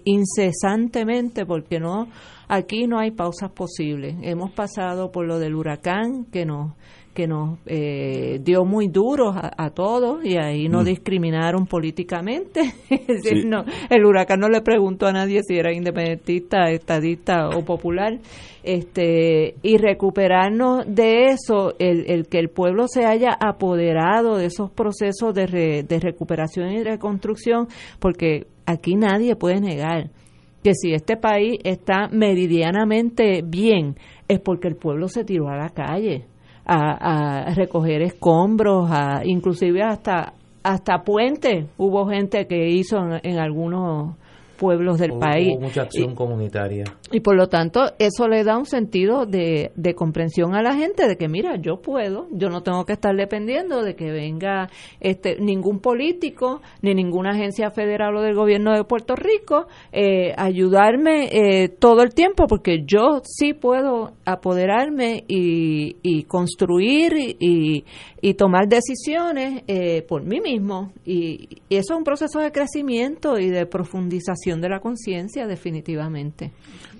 incesantemente porque no aquí no hay pausas posibles. Hemos pasado por lo del huracán que nos que nos eh, dio muy duros a, todos y ahí nos mm. discriminaron políticamente. no, el huracán no le preguntó a nadie si era independentista, estadista o popular. Este, y recuperarnos de eso, el, el que el pueblo se haya apoderado de esos procesos de, de recuperación y reconstrucción, porque aquí nadie puede negar que si este país está meridianamente bien, es porque el pueblo se tiró a la calle a, recoger escombros, a, inclusive hasta hasta puentes. Hubo gente que hizo en algunos pueblos del país. mucha acción comunitaria. Y por lo tanto, eso le da un sentido de, de, comprensión a la gente de que, mira, yo puedo, yo no tengo que estar dependiendo de que venga este ningún político ni ninguna agencia federal o del gobierno de Puerto Rico eh, ayudarme eh, todo el tiempo, porque yo sí puedo apoderarme y, y construir y, y tomar decisiones eh, por mí mismo. Y, eso es un proceso de crecimiento y de profundización de la conciencia, definitivamente.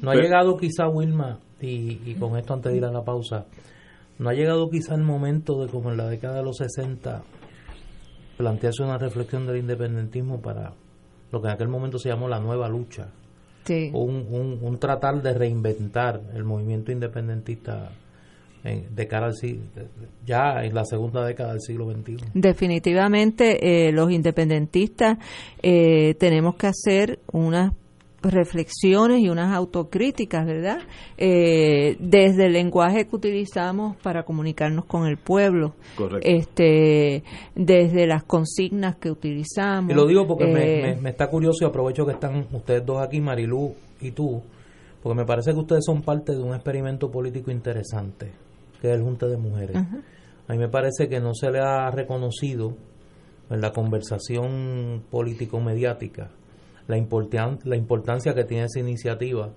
No ha llegado quizá, Wilma, y, con esto antes de ir a la pausa, no ha llegado quizá el momento de, como en la década de los 60, plantearse una reflexión del independentismo para lo que en aquel momento se llamó la nueva lucha. Un, un, un tratar de reinventar el movimiento independentista de cara al ya en la segunda década del siglo XXI. Definitivamente eh, los independentistas eh, tenemos que hacer unas reflexiones y unas autocríticas, ¿verdad? Eh, desde el lenguaje que utilizamos para comunicarnos con el pueblo, este, desde las consignas que utilizamos. Y lo digo porque me, me, está curioso y aprovecho que están ustedes dos aquí, Marilú y tú, porque me parece que ustedes son parte de un experimento político interesante que es el Junta de Mujeres. A mí me parece que no se le ha reconocido en la conversación político-mediática la, la importancia que tiene esa iniciativa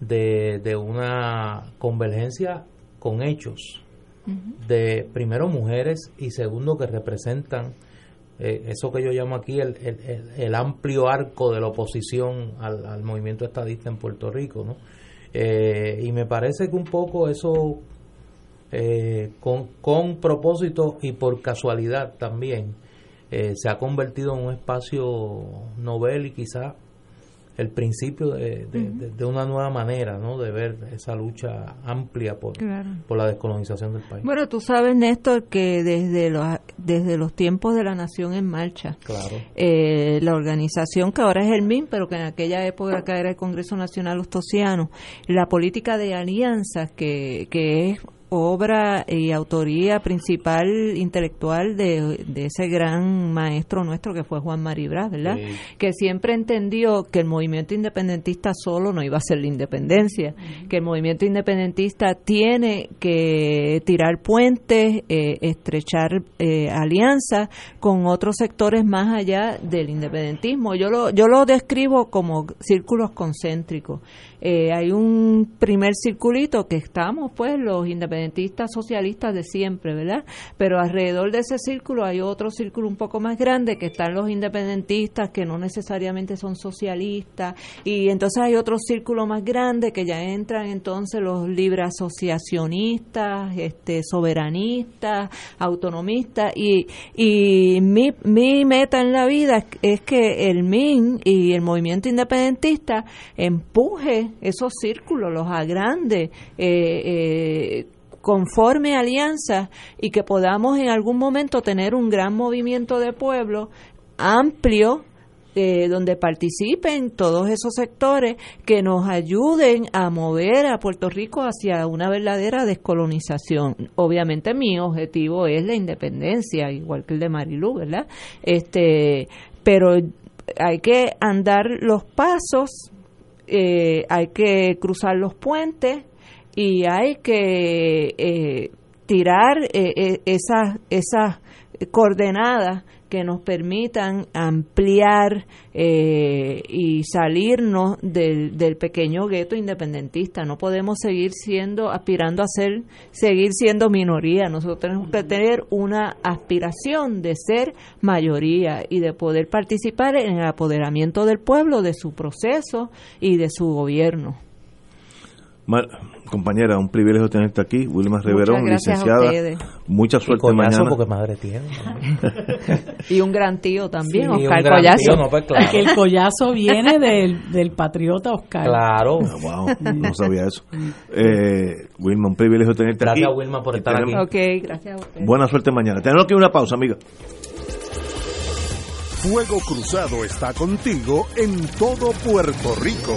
de, de una convergencia con hechos de primero mujeres y segundo que representan eh, eso que yo llamo aquí el, el, amplio arco de la oposición al, movimiento estadista en Puerto Rico ¿no? Eh, y me parece que un poco eso eh, con, con propósito y por casualidad también, eh, se ha convertido en un espacio novel y quizá el principio de, de, una nueva manera ¿no? de ver esa lucha amplia por, por la descolonización del país. Bueno, tú sabes, Néstor, que desde los, desde los tiempos de la Nación en Marcha, eh, la organización que ahora es el MIN, pero que en aquella época era el Congreso Nacional Ostosiano, la política de alianzas, que, que es obra y autoría principal intelectual de, ese gran maestro nuestro que fue Juan Maribras, ¿verdad? Que siempre entendió que el movimiento independentista solo no iba a ser la independencia, que el movimiento independentista tiene que tirar puentes, eh, estrechar eh, alianzas con otros sectores más allá del independentismo. Yo lo, yo lo describo como círculos concéntricos. Eh, hay un primer circulito que estamos, pues, los independentistas socialistas de siempre, ¿verdad? Pero alrededor de ese círculo hay otro círculo un poco más grande que están los independentistas que no necesariamente son socialistas y entonces hay otro círculo más grande que ya entran entonces los libre asociacionistas, este, soberanistas, autonomistas y, y mi, mi meta en la vida es que el MIN y el movimiento independentista empuje esos círculos, los agrande, eh, eh, conforme alianzas y que podamos en algún momento tener un gran movimiento de pueblo amplio eh, donde participen todos esos sectores que nos ayuden a mover a Puerto Rico hacia una verdadera descolonización. Obviamente mi objetivo es la independencia, igual que el de Marilú, ¿verdad? Este, pero hay que andar los pasos, eh, hay que cruzar los puentes y hay que eh, tirar eh, esas, esas coordenadas que nos permitan ampliar eh, y salirnos del, del pequeño gueto independentista. No podemos seguir siendo, aspirando a ser, seguir siendo minoría. Nosotros tenemos que tener una aspiración de ser mayoría y de poder participar en el apoderamiento del pueblo, de su proceso y de su gobierno compañera, un privilegio tenerte aquí. Wilma Riverón, licenciada. Mucha suerte y mañana. porque madre tiene. y un gran tío también, Oscar Collazo. no, pues, Que el collazo viene del, del patriota Oscar. Claro. wow, no sabía eso. Eh, Wilma, un privilegio tenerte aquí. Gracias, Wilma, por estar aquí. Ok, gracias a Buena suerte mañana. Tenemos que una pausa, amiga. Fuego Cruzado está contigo en todo Puerto Rico.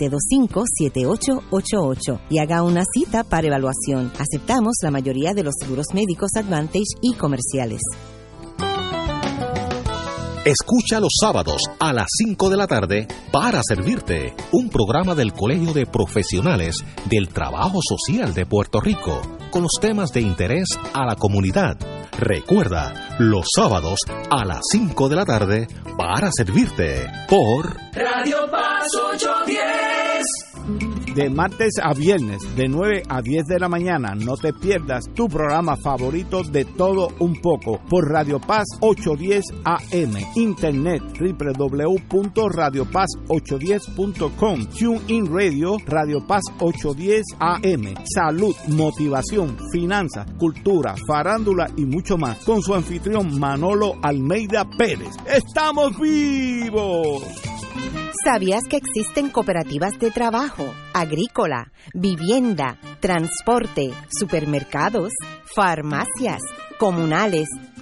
725-7888 y haga una cita para evaluación. Aceptamos la mayoría de los seguros médicos Advantage y comerciales. Escucha los sábados a las 5 de la tarde para servirte un programa del Colegio de Profesionales del Trabajo Social de Puerto Rico con los temas de interés a la comunidad. Recuerda, los sábados a las 5 de la tarde para servirte por Radio Paz 810 de martes a viernes de 9 a 10 de la mañana. No te pierdas tu programa favorito de todo un poco por Radio Paz 810 AM, internet www.radiopaz810.com, TuneIn Radio, Radio Paz 810 AM, salud, motivación, finanzas, cultura, farándula y mucho más con su anfitrión Manolo Almeida Pérez. ¡Estamos vivos! ¿Sabías que existen cooperativas de trabajo, agrícola, vivienda, transporte, supermercados, farmacias, comunales,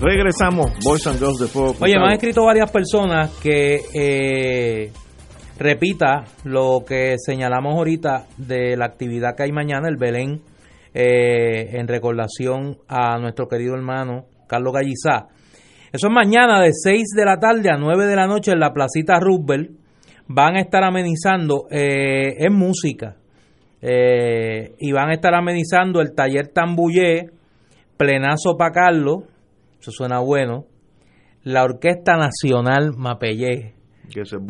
Regresamos, Boys and Girls de Fuego. Oye, me han escrito varias personas que eh, repita lo que señalamos ahorita de la actividad que hay mañana, el Belén, eh, en recordación a nuestro querido hermano Carlos Gallizá. Eso es mañana de 6 de la tarde a 9 de la noche en la placita Roosevelt. Van a estar amenizando eh, en música. Eh, y van a estar amenizando el taller Tambullé, Plenazo para Carlos, eso suena bueno, la Orquesta Nacional Mapellé,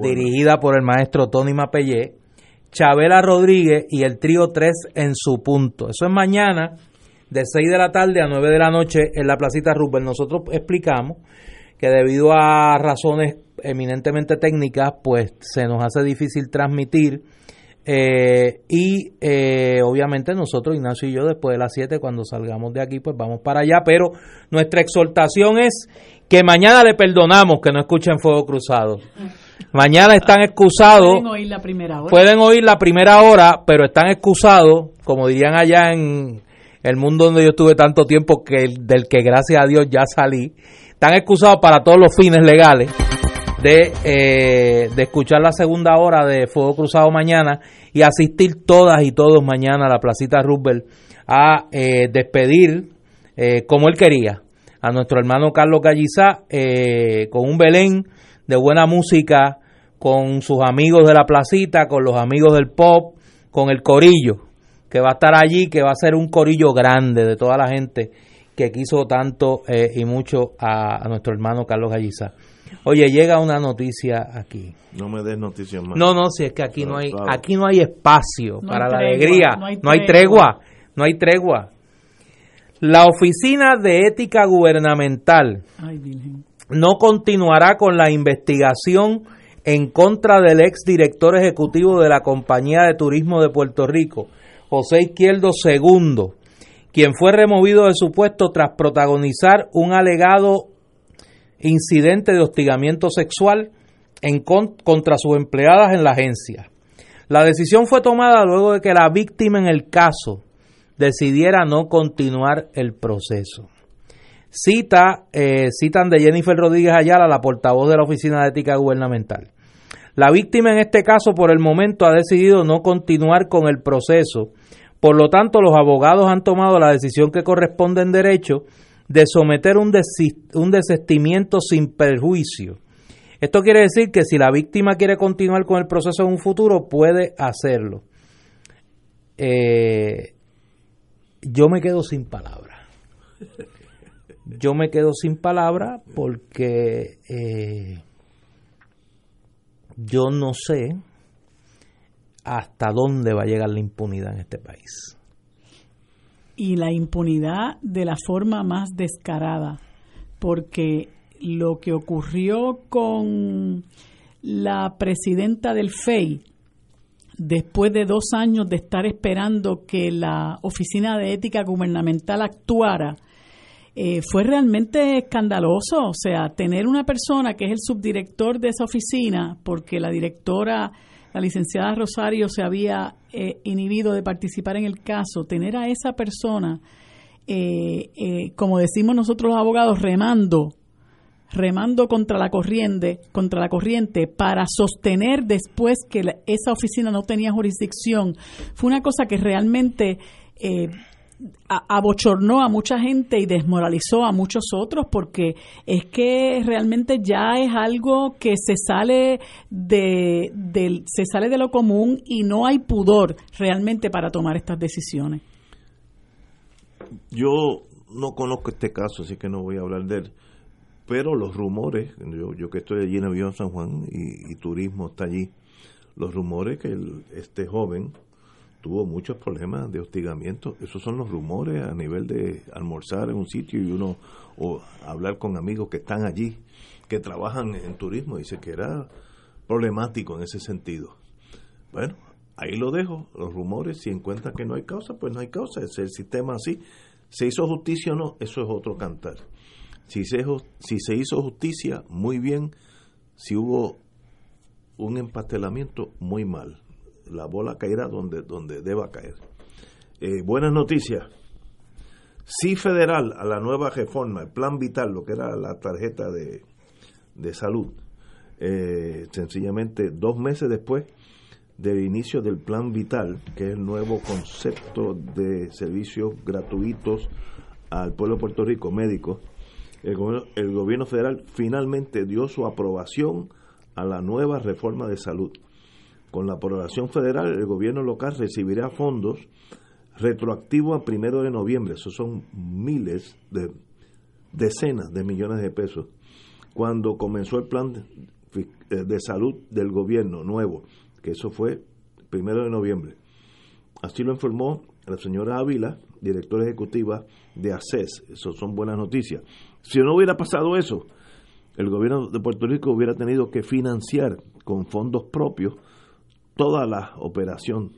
dirigida por el maestro Tony Mapellé, Chabela Rodríguez y el trío 3 en su punto. Eso es mañana de 6 de la tarde a 9 de la noche en la Placita Rupert. Nosotros explicamos que debido a razones eminentemente técnicas, pues se nos hace difícil transmitir. Eh, y eh, obviamente nosotros, Ignacio y yo, después de las 7, cuando salgamos de aquí, pues vamos para allá. Pero nuestra exhortación es que mañana le perdonamos que no escuchen Fuego Cruzado. Mañana están excusados. Pueden oír la primera hora. Pueden oír la primera hora, pero están excusados, como dirían allá en, el mundo donde yo estuve tanto tiempo, que del que gracias a Dios ya salí, están excusados para todos los fines legales de, eh, de escuchar la segunda hora de Fuego Cruzado mañana y asistir todas y todos mañana a la Placita Roosevelt a eh, despedir, eh, como él quería, a nuestro hermano Carlos Gallizá con un Belén de buena música, con sus amigos de la placita, con los amigos del pop, con el corillo que va a estar allí, que va a ser un corillo grande de toda la gente que quiso tanto eh, y mucho a, nuestro hermano Carlos Galliza. Oye, llega una noticia aquí. No me des noticias más. No, no, si es que aquí no hay, aquí no hay espacio para la alegría. No hay, tregua, no hay tregua. La Oficina de Ética Gubernamental no continuará con la investigación en contra del ex director ejecutivo de la Compañía de Turismo de Puerto Rico, José Izquierdo II, quien fue removido de su puesto tras protagonizar un alegado incidente de hostigamiento sexual en contra sus empleadas en la agencia. La decisión fue tomada luego de que la víctima en el caso decidiera no continuar el proceso. Cita, eh, citan de Jennifer Rodríguez Ayala, la portavoz de la Oficina de Ética Gubernamental. La víctima en este caso por el momento ha decidido no continuar con el proceso, por lo tanto los abogados han tomado la decisión que corresponde en derecho de someter un, un desestimiento sin perjuicio. Esto quiere decir que si la víctima quiere continuar con el proceso en un futuro, puede hacerlo. Eh, yo me quedo sin palabras. Yo me quedo sin palabras porque eh, yo no sé hasta dónde va a llegar la impunidad en este país. Y la impunidad de la forma más descarada, porque lo que ocurrió con la presidenta del FEI, después de dos años de estar esperando que la Oficina de Ética Gubernamental actuara, eh, fue realmente escandaloso. O sea, tener una persona que es el subdirector de esa oficina, porque la directora, la licenciada Rosario, se había eh, inhibido de participar en el caso, tener a esa persona, eh, como decimos nosotros los abogados, remando remando contra la corriente, contra la corriente para sostener después que esa oficina no tenía jurisdicción, fue una cosa que realmente eh, abochornó a mucha gente y desmoralizó a muchos otros porque es que realmente ya es algo que se sale de, se sale de lo común y no hay pudor realmente para tomar estas decisiones. Yo no conozco este caso, así que no voy a hablar de él pero los rumores, yo, yo que estoy allí en Avión San Juan y, turismo está allí, los rumores que este joven tuvo muchos problemas de hostigamiento, esos son los rumores a nivel de almorzar en un sitio y uno o hablar con amigos que están allí, que trabajan en turismo, dice que era problemático en ese sentido. Bueno, ahí lo dejo, los rumores, si encuentran que no hay causa, pues no hay causa, es el sistema así. ¿Se hizo justicia o no? Eso es otro cantar. Si se, si se hizo justicia, muy bien. Si hubo un empastelamiento, muy mal. La bola caerá donde, donde deba caer. Eh, buenas noticias. Sí federal a la nueva reforma, el plan vital, lo que era la tarjeta de, de salud. Eh, sencillamente dos meses después del inicio del plan vital, que es el nuevo concepto de servicios gratuitos al pueblo de Puerto Rico, médicos, el gobierno, federal finalmente dio su aprobación a la nueva reforma de salud. Con la aprobación federal, el gobierno local recibirá fondos retroactivos a primero de noviembre. Esos son miles de decenas de millones de pesos. Cuando comenzó el plan de salud del gobierno nuevo, que eso fue primero de noviembre. Así lo informó la señora Ávila, directora ejecutiva de ACES. Eso son buenas noticias. Si no hubiera pasado eso, el gobierno de Puerto Rico hubiera tenido que financiar con fondos propios toda la operación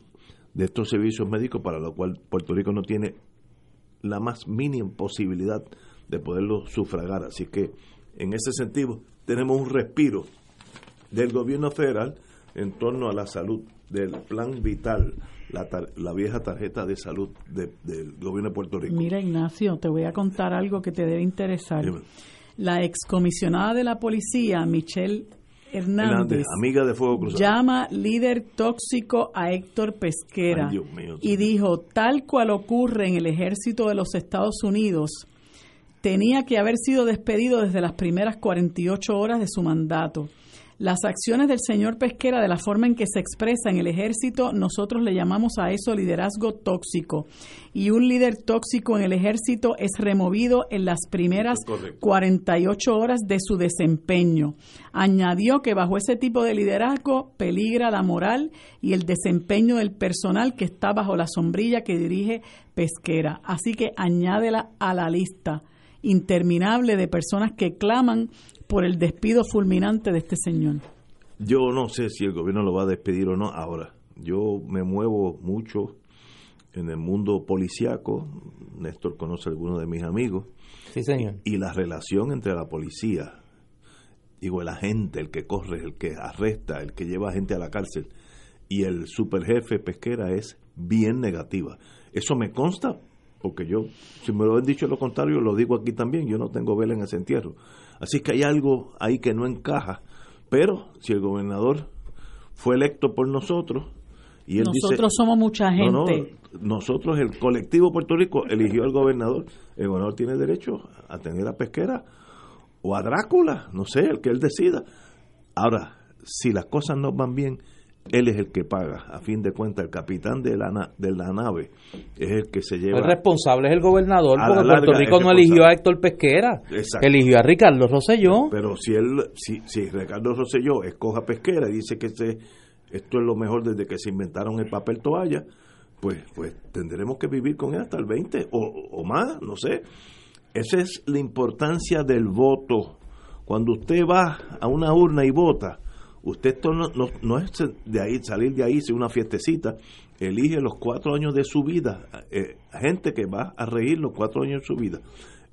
de estos servicios médicos para lo cual Puerto Rico no tiene la más mínima posibilidad de poderlo sufragar. Así que en ese sentido tenemos un respiro del gobierno federal en torno a la salud del plan vital la, vieja tarjeta de salud del gobierno de Puerto Rico. Mira, Ignacio, te voy a contar algo que te debe interesar. La excomisionada de la policía, Michelle Hernández, amiga de Fuego Cruzado, llama líder tóxico a Héctor Pesquera y dijo, tal cual ocurre en el ejército de los Estados Unidos, tenía que haber sido despedido desde las primeras 48 horas de su mandato. Las acciones del señor Pesquera, de la forma en que se expresa en el ejército, nosotros le llamamos a eso liderazgo tóxico. Y un líder tóxico en el ejército es removido en las primeras 48 horas de su desempeño. Añadió que bajo ese tipo de liderazgo peligra la moral y el desempeño del personal que está bajo la sombrilla que dirige Pesquera. Así que añádela a la lista interminable de personas que claman por el despido fulminante de este señor. Yo no sé si el gobierno lo va a despedir o no ahora. Yo me muevo mucho en el mundo policiaco. Néstor conoce a algunos de mis amigos. Sí, señor. Y la relación entre la policía, digo, el agente, el que corre, el que arresta, el que lleva a gente a la cárcel, y el superjefe pesquera es bien negativa. Eso me consta porque yo, si me lo han dicho lo contrario, lo digo aquí también, yo no tengo vela en ese entierro. Así que hay algo ahí que no encaja. Pero si el gobernador fue electo por nosotros y él nosotros somos mucha gente. nosotros, el colectivo Puerto Rico, eligió al gobernador. El gobernador tiene derecho a tener a Pesquera o a Drácula, no sé, el que él decida. Ahora, si las cosas no van bien, él es el que paga. A fin de cuentas, el capitán de la, de la nave es el que se lleva. El responsable es el gobernador, porque Puerto Rico no eligió a Héctor Pesquera, eligió a Ricardo Rosselló. Pero si él, si, si Ricardo Rosselló escoja Pesquera y dice que esto es lo mejor desde que se inventaron el papel toalla, pues, pues tendremos que vivir con él hasta el 20 o, o más, no sé. Esa es la importancia del voto. Cuando usted va a una urna y vota, Usted no, no, es de ahí, salir de ahí, sin una fiestecita. Elige los cuatro años de su vida. Eh, gente que va a reír los cuatro años de su vida.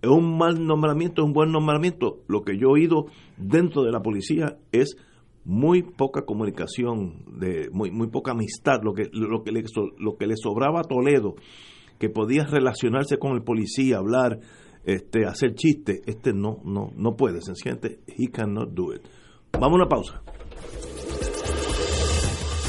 Es un mal nombramiento, es un buen nombramiento. Lo que yo he oído dentro de la policía es muy poca comunicación, de muy, muy poca amistad. Lo que, lo, que le, lo que le sobraba a Toledo, que podía relacionarse con el policía, hablar, este, hacer chistes, este no, no, no puede, sencillamente, he cannot do it. Vamos a una pausa.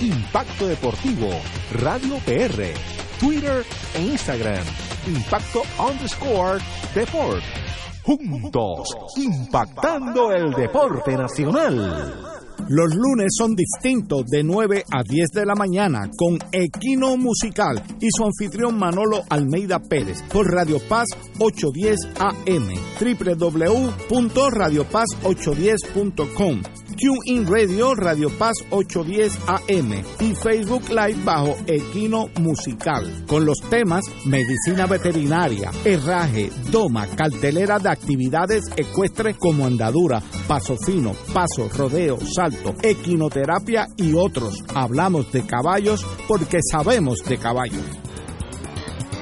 Impacto Deportivo, Radio PR, Twitter e Instagram. Impacto underscore Deport. Juntos, impactando el deporte nacional. Los lunes son distintos de 9 a 10 de la mañana con Equino Musical y su anfitrión Manolo Almeida Pérez por Radio Paz 810 AM, www.radiopaz810.com TuneIn Radio, Radio Paz 810 AM y Facebook Live bajo Equino Musical. Con los temas Medicina Veterinaria, Herraje, Doma, cartelera de actividades ecuestres como andadura, paso fino, paso, rodeo, salto, equinoterapia y otros. Hablamos de caballos porque sabemos de caballos.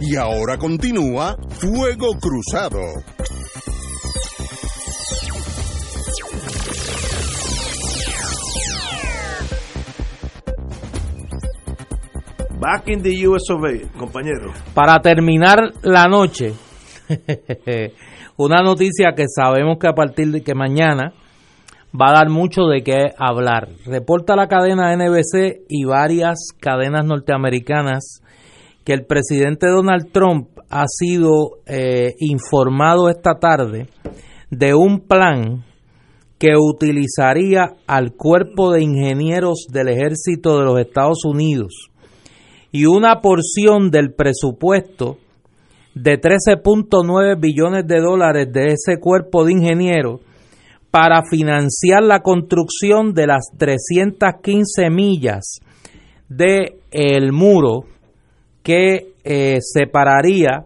Y ahora continúa Fuego Cruzado. Back in the US of A, compañero. Para terminar la noche, una noticia que sabemos que a partir de que mañana va a dar mucho de qué hablar. Reporta la cadena NBC y varias cadenas norteamericanas que el presidente Donald Trump ha sido eh, informado esta tarde de un plan que utilizaría al cuerpo de ingenieros del ejército de los Estados Unidos y una porción del presupuesto de 13.9 billones de dólares de ese cuerpo de ingenieros para financiar la construcción de las 315 millas de el muro que eh, separaría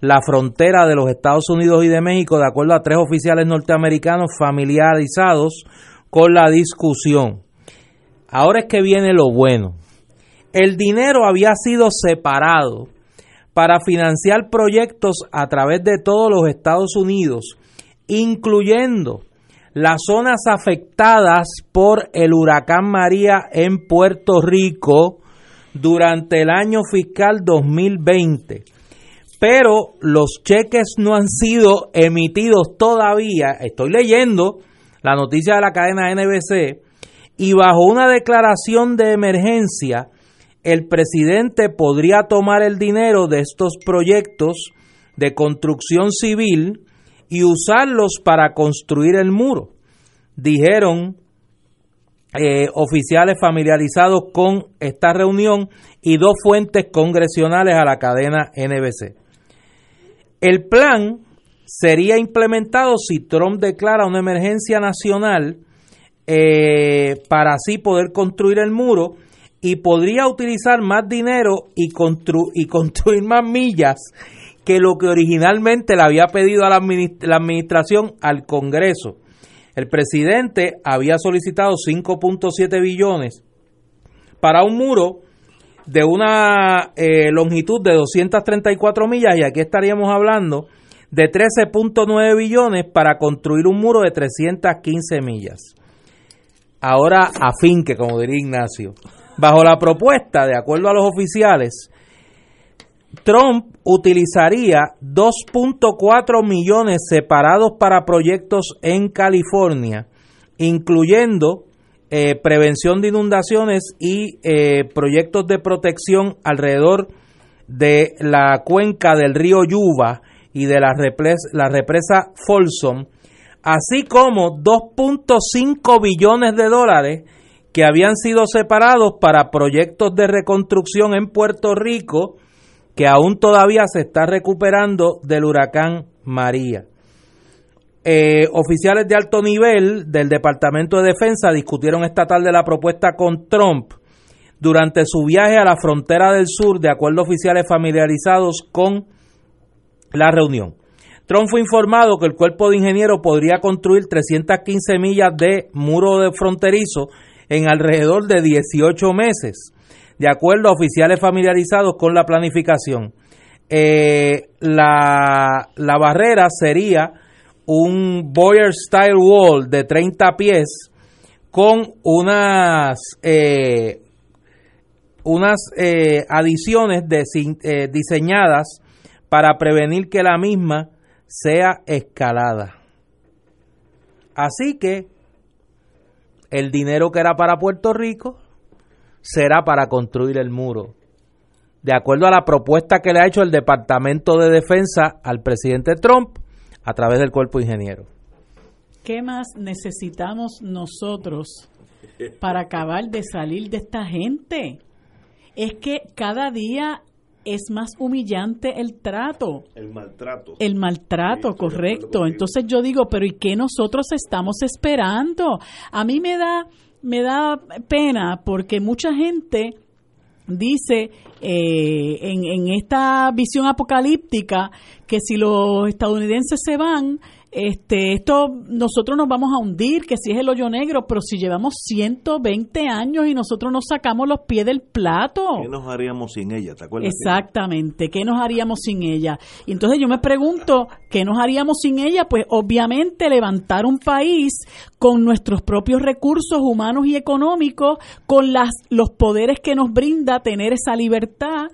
la frontera de los Estados Unidos y de México, de acuerdo a tres oficiales norteamericanos familiarizados con la discusión. Ahora es que viene lo bueno. El dinero había sido separado para financiar proyectos a través de todos los Estados Unidos, incluyendo las zonas afectadas por el huracán María en Puerto Rico durante el año fiscal 2020 pero los cheques no han sido emitidos todavía. Estoy leyendo la noticia de la cadena NBC y bajo una declaración de emergencia, el presidente podría tomar el dinero de estos proyectos de construcción civil y usarlos para construir el muro, dijeron eh, oficiales familiarizados con esta reunión y dos fuentes congresionales a la cadena NBC. El plan sería implementado si Trump declara una emergencia nacional eh, para así poder construir el muro y podría utilizar más dinero y, y construir más millas que lo que originalmente le había pedido a la, la administración al Congreso. El presidente había solicitado 5.7 billones para un muro de una eh, longitud de 234 millas y aquí estaríamos hablando de 13.9 billones para construir un muro de 315 millas. Ahora a fin que, como diría Ignacio, bajo la propuesta, de acuerdo a los oficiales, Trump utilizaría 2.4 millones separados para proyectos en California, incluyendo eh, prevención de inundaciones y eh, proyectos de protección alrededor de la cuenca del río Yuba y de la la represa Folsom, así como 2.5 billones de dólares que habían sido separados para proyectos de reconstrucción en Puerto Rico que aún todavía se está recuperando del huracán María. Eh, oficiales de alto nivel del Departamento de Defensa discutieron esta tarde la propuesta con Trump durante su viaje a la frontera del sur, de acuerdo a oficiales familiarizados con la reunión. Trump fue informado que el cuerpo de ingenieros podría construir 315 millas de muro de fronterizo en alrededor de 18 meses, de acuerdo a oficiales familiarizados con la planificación. Eh, la, la barrera sería un Boyer Style Wall de 30 pies con unas eh, unas eh, adiciones eh, diseñadas para prevenir que la misma sea escalada. Así que el dinero que era para Puerto Rico será para construir el muro. De acuerdo a la propuesta que le ha hecho el Departamento de Defensa al presidente Trump, a través del cuerpo ingeniero. ¿Qué más necesitamos nosotros para acabar de salir de esta gente? Es que cada día es más humillante el trato. El maltrato. El maltrato, correcto. Entonces yo digo, pero ¿y qué nosotros estamos esperando? A mí me da, me da pena porque mucha gente dice eh, en, en esta visión apocalíptica que si los estadounidenses se van, este, esto nosotros nos vamos a hundir, que si es el hoyo negro, pero si llevamos 120 años y nosotros nos sacamos los pies del plato. ¿Qué nos haríamos sin ella? ¿Te acuerdas? Exactamente, ¿qué nos haríamos sin ella? Y entonces yo me pregunto, ¿qué nos haríamos sin ella? Pues obviamente levantar un país con nuestros propios recursos humanos y económicos, con las, los poderes que nos brinda tener esa libertad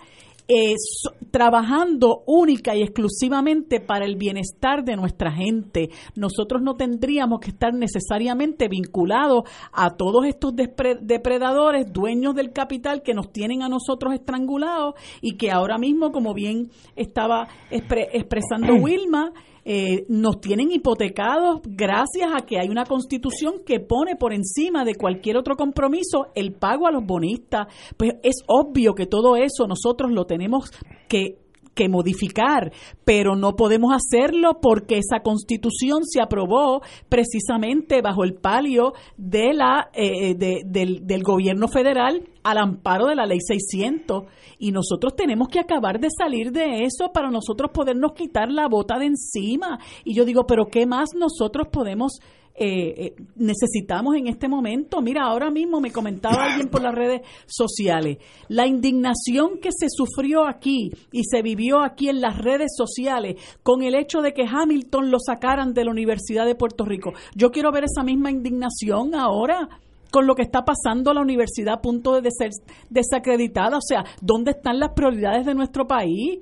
eh, so- trabajando única y exclusivamente para el bienestar de nuestra gente. Nosotros no tendríamos que estar necesariamente vinculados a todos estos depredadores, dueños del capital que nos tienen a nosotros estrangulados y que ahora mismo, como bien estaba expre- expresando Wilma, eh, nos tienen hipotecados gracias a que hay una constitución que pone por encima de cualquier otro compromiso el pago a los bonistas. Pues es obvio que todo eso nosotros lo tenemos que que modificar, pero no podemos hacerlo porque esa constitución se aprobó precisamente bajo el palio de la eh, de- del, del gobierno federal al amparo de la ley 600 y nosotros tenemos que acabar de salir de eso para nosotros podernos quitar la bota de encima. Y yo digo pero qué más nosotros podemos eh, eh, necesitamos en este momento. Mira, ahora mismo me comentaba alguien por las redes sociales, la indignación que se sufrió aquí y se vivió aquí en las redes sociales con el hecho de que Hamilton lo sacaran de la Universidad de Puerto Rico. Yo quiero ver esa misma indignación ahora con lo que está pasando la universidad a punto de ser desacreditada. O sea, ¿dónde están las prioridades de nuestro país?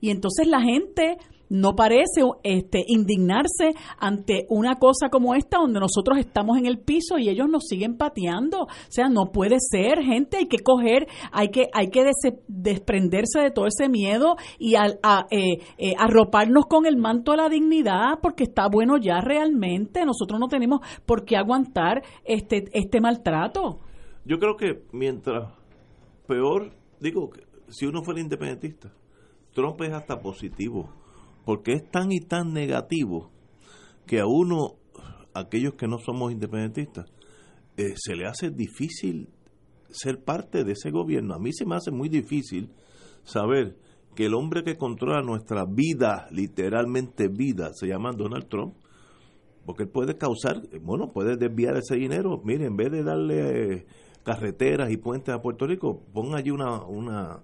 Y entonces la gente no parece este, indignarse ante una cosa como esta donde nosotros estamos en el piso y ellos nos siguen pateando. O sea, no puede ser, gente, hay que coger, hay que, hay que desprenderse de todo ese miedo y a, eh, eh, arroparnos con el manto de la dignidad porque está bueno ya realmente. Nosotros no tenemos por qué aguantar este, este maltrato. Yo creo que mientras peor, digo, si uno fuera independentista, Trump es hasta positivo, porque es tan y tan negativo que a uno, aquellos que no somos independentistas, eh, se le hace difícil ser parte de ese gobierno. A mí se me hace muy difícil saber que el hombre que controla nuestra vida, literalmente vida, se llama Donald Trump, porque él puede causar, bueno, puede desviar ese dinero. Mire, en vez de darle eh, carreteras y puentes a Puerto Rico, pon allí una, una,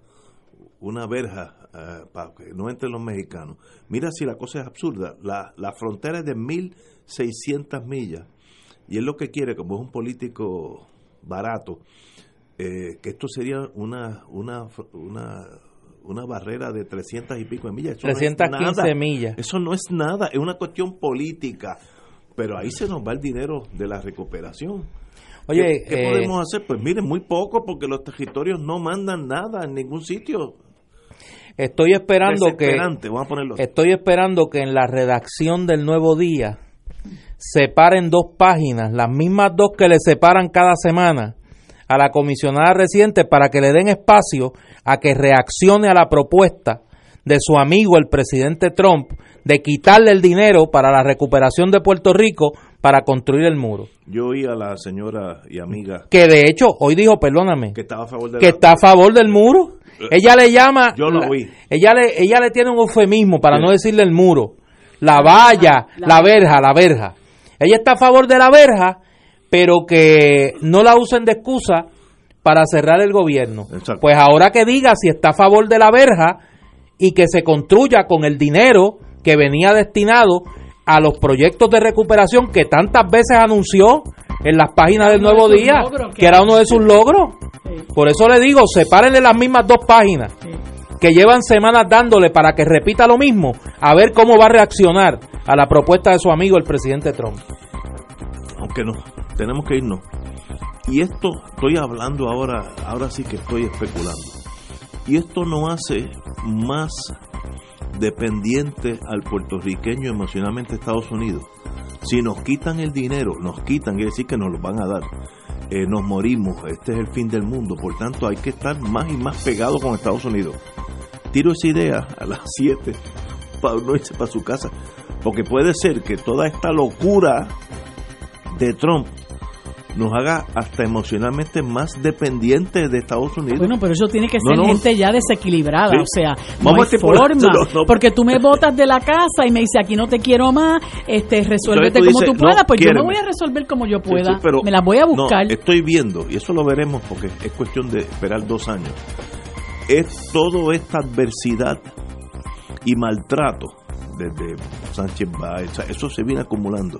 una verja eh, para que no entren los mexicanos. Mira si la cosa es absurda. La, la frontera es de 1.600 millas y él lo que quiere, como es un político barato, eh, que esto sería una, una, una, una barrera de 300 y pico de millas. Eso no es 315 nada. millas. Eso no es nada, es una cuestión política. Pero ahí se nos va el dinero de la recuperación. Oye, ¿Qué, qué eh, podemos hacer? Pues miren, muy poco, porque los territorios no mandan nada en ningún sitio. Estoy esperando que Desesperante, vamos a ponerlo así. estoy esperando que en la redacción del Nuevo Día separen dos páginas, las mismas dos que le separan cada semana a la comisionada reciente para que le den espacio a que reaccione a la propuesta de su amigo el presidente Trump de quitarle el dinero para la recuperación de Puerto Rico para construir el muro. Yo oí a la señora y amiga Que de hecho hoy dijo, perdóname, que estaba a favor de que la- está a favor del muro. Ella le llama, Yo lo la- oí. ella le, ella le tiene un eufemismo para Sí. no decirle el muro, la valla, la verja, la verja. Ella está a favor de la verja, pero que no la usen de excusa para cerrar el gobierno. Exacto. Pues ahora que diga si está a favor de la verja y que se construya con el dinero que venía destinado a los proyectos de recuperación que tantas veces anunció en las páginas del Nuevo Día, logros, que era uno de sus logros. Por eso le digo, sepárenle las mismas dos páginas que llevan semanas dándole para que repita lo mismo, a ver cómo va a reaccionar a la propuesta de su amigo el presidente Trump. aunque no, tenemos que irnos. Y esto, estoy hablando ahora, ahora sí que estoy especulando. Y esto no hace más dependiente al puertorriqueño emocionalmente de Estados Unidos. Si nos quitan el dinero, nos quitan, quiere decir que nos lo van a dar. Eh, nos morimos, este es el fin del mundo. Por tanto, hay que estar más y más pegados con Estados Unidos. Tiro esa idea a las 7 para uno irse para su casa. Porque puede ser que toda esta locura de Trump nos haga hasta emocionalmente más dependientes de Estados Unidos. Bueno, pero eso tiene que ser no. gente ya desequilibrada, Sí. o sea, Vamos no hay forma, porque tú me botas de la casa y me dices aquí no te quiero más, este, resuélvete Entonces tú como dices, tú puedas, no, pues yo me voy a resolver como yo pueda, sí, pero me las voy a buscar. Estoy viendo, y eso lo veremos porque es cuestión de esperar dos años. Es toda esta adversidad y maltrato desde Sánchez Báez, eso se viene acumulando.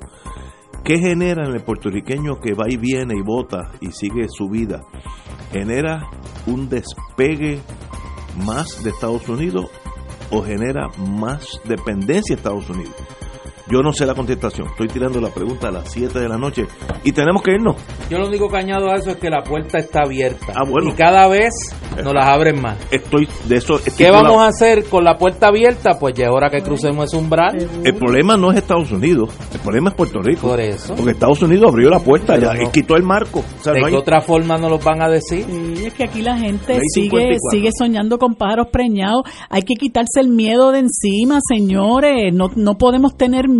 ¿Qué genera en el puertorriqueño que va y viene y vota y sigue su vida? Genera un despegue más de Estados Unidos o genera más dependencia de Estados Unidos? Yo no sé la contestación. Estoy tirando la pregunta a las 7 de la noche y tenemos que irnos. Yo lo único que añado a eso es que la puerta está abierta. Ah, bueno. Y cada vez nos las abren más. Estoy de eso. ¿Qué vamos a hacer con la puerta abierta? Pues ya ahora que crucemos ese umbral. El problema no es Estados Unidos, el problema es Puerto Rico. Por eso. Porque Estados Unidos abrió la puerta ya, y quitó el marco. O sea, ¿De no qué otra forma nos los van a decir? Sí, es que aquí la gente sigue 54. sigue soñando con pájaros preñados. Hay que quitarse el miedo de encima, señores. No, no podemos tener miedo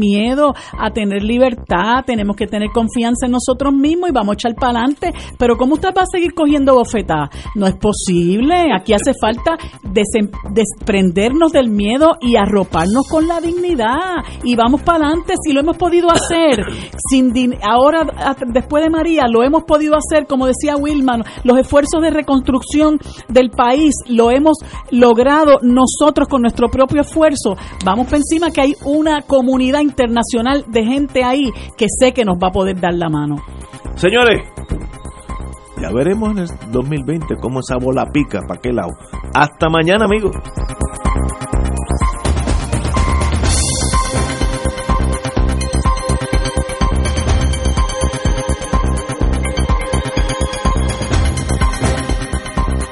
a tener libertad. Tenemos que tener confianza en nosotros mismos y vamos a echar para adelante. Pero ¿cómo usted va a seguir cogiendo bofetadas? No es posible. Aquí hace falta desprendernos del miedo y arroparnos con la dignidad. Y vamos para adelante si lo hemos podido hacer. Sin ahora, después de María, lo hemos podido hacer, como decía Wilman, los esfuerzos de reconstrucción del país lo hemos logrado nosotros con nuestro propio esfuerzo. Vamos por encima que hay una comunidad internacional de gente ahí que sé que nos va a poder dar la mano. Señores, ya veremos en el 2020 cómo esa bola pica, para qué lado. Hasta mañana, amigos.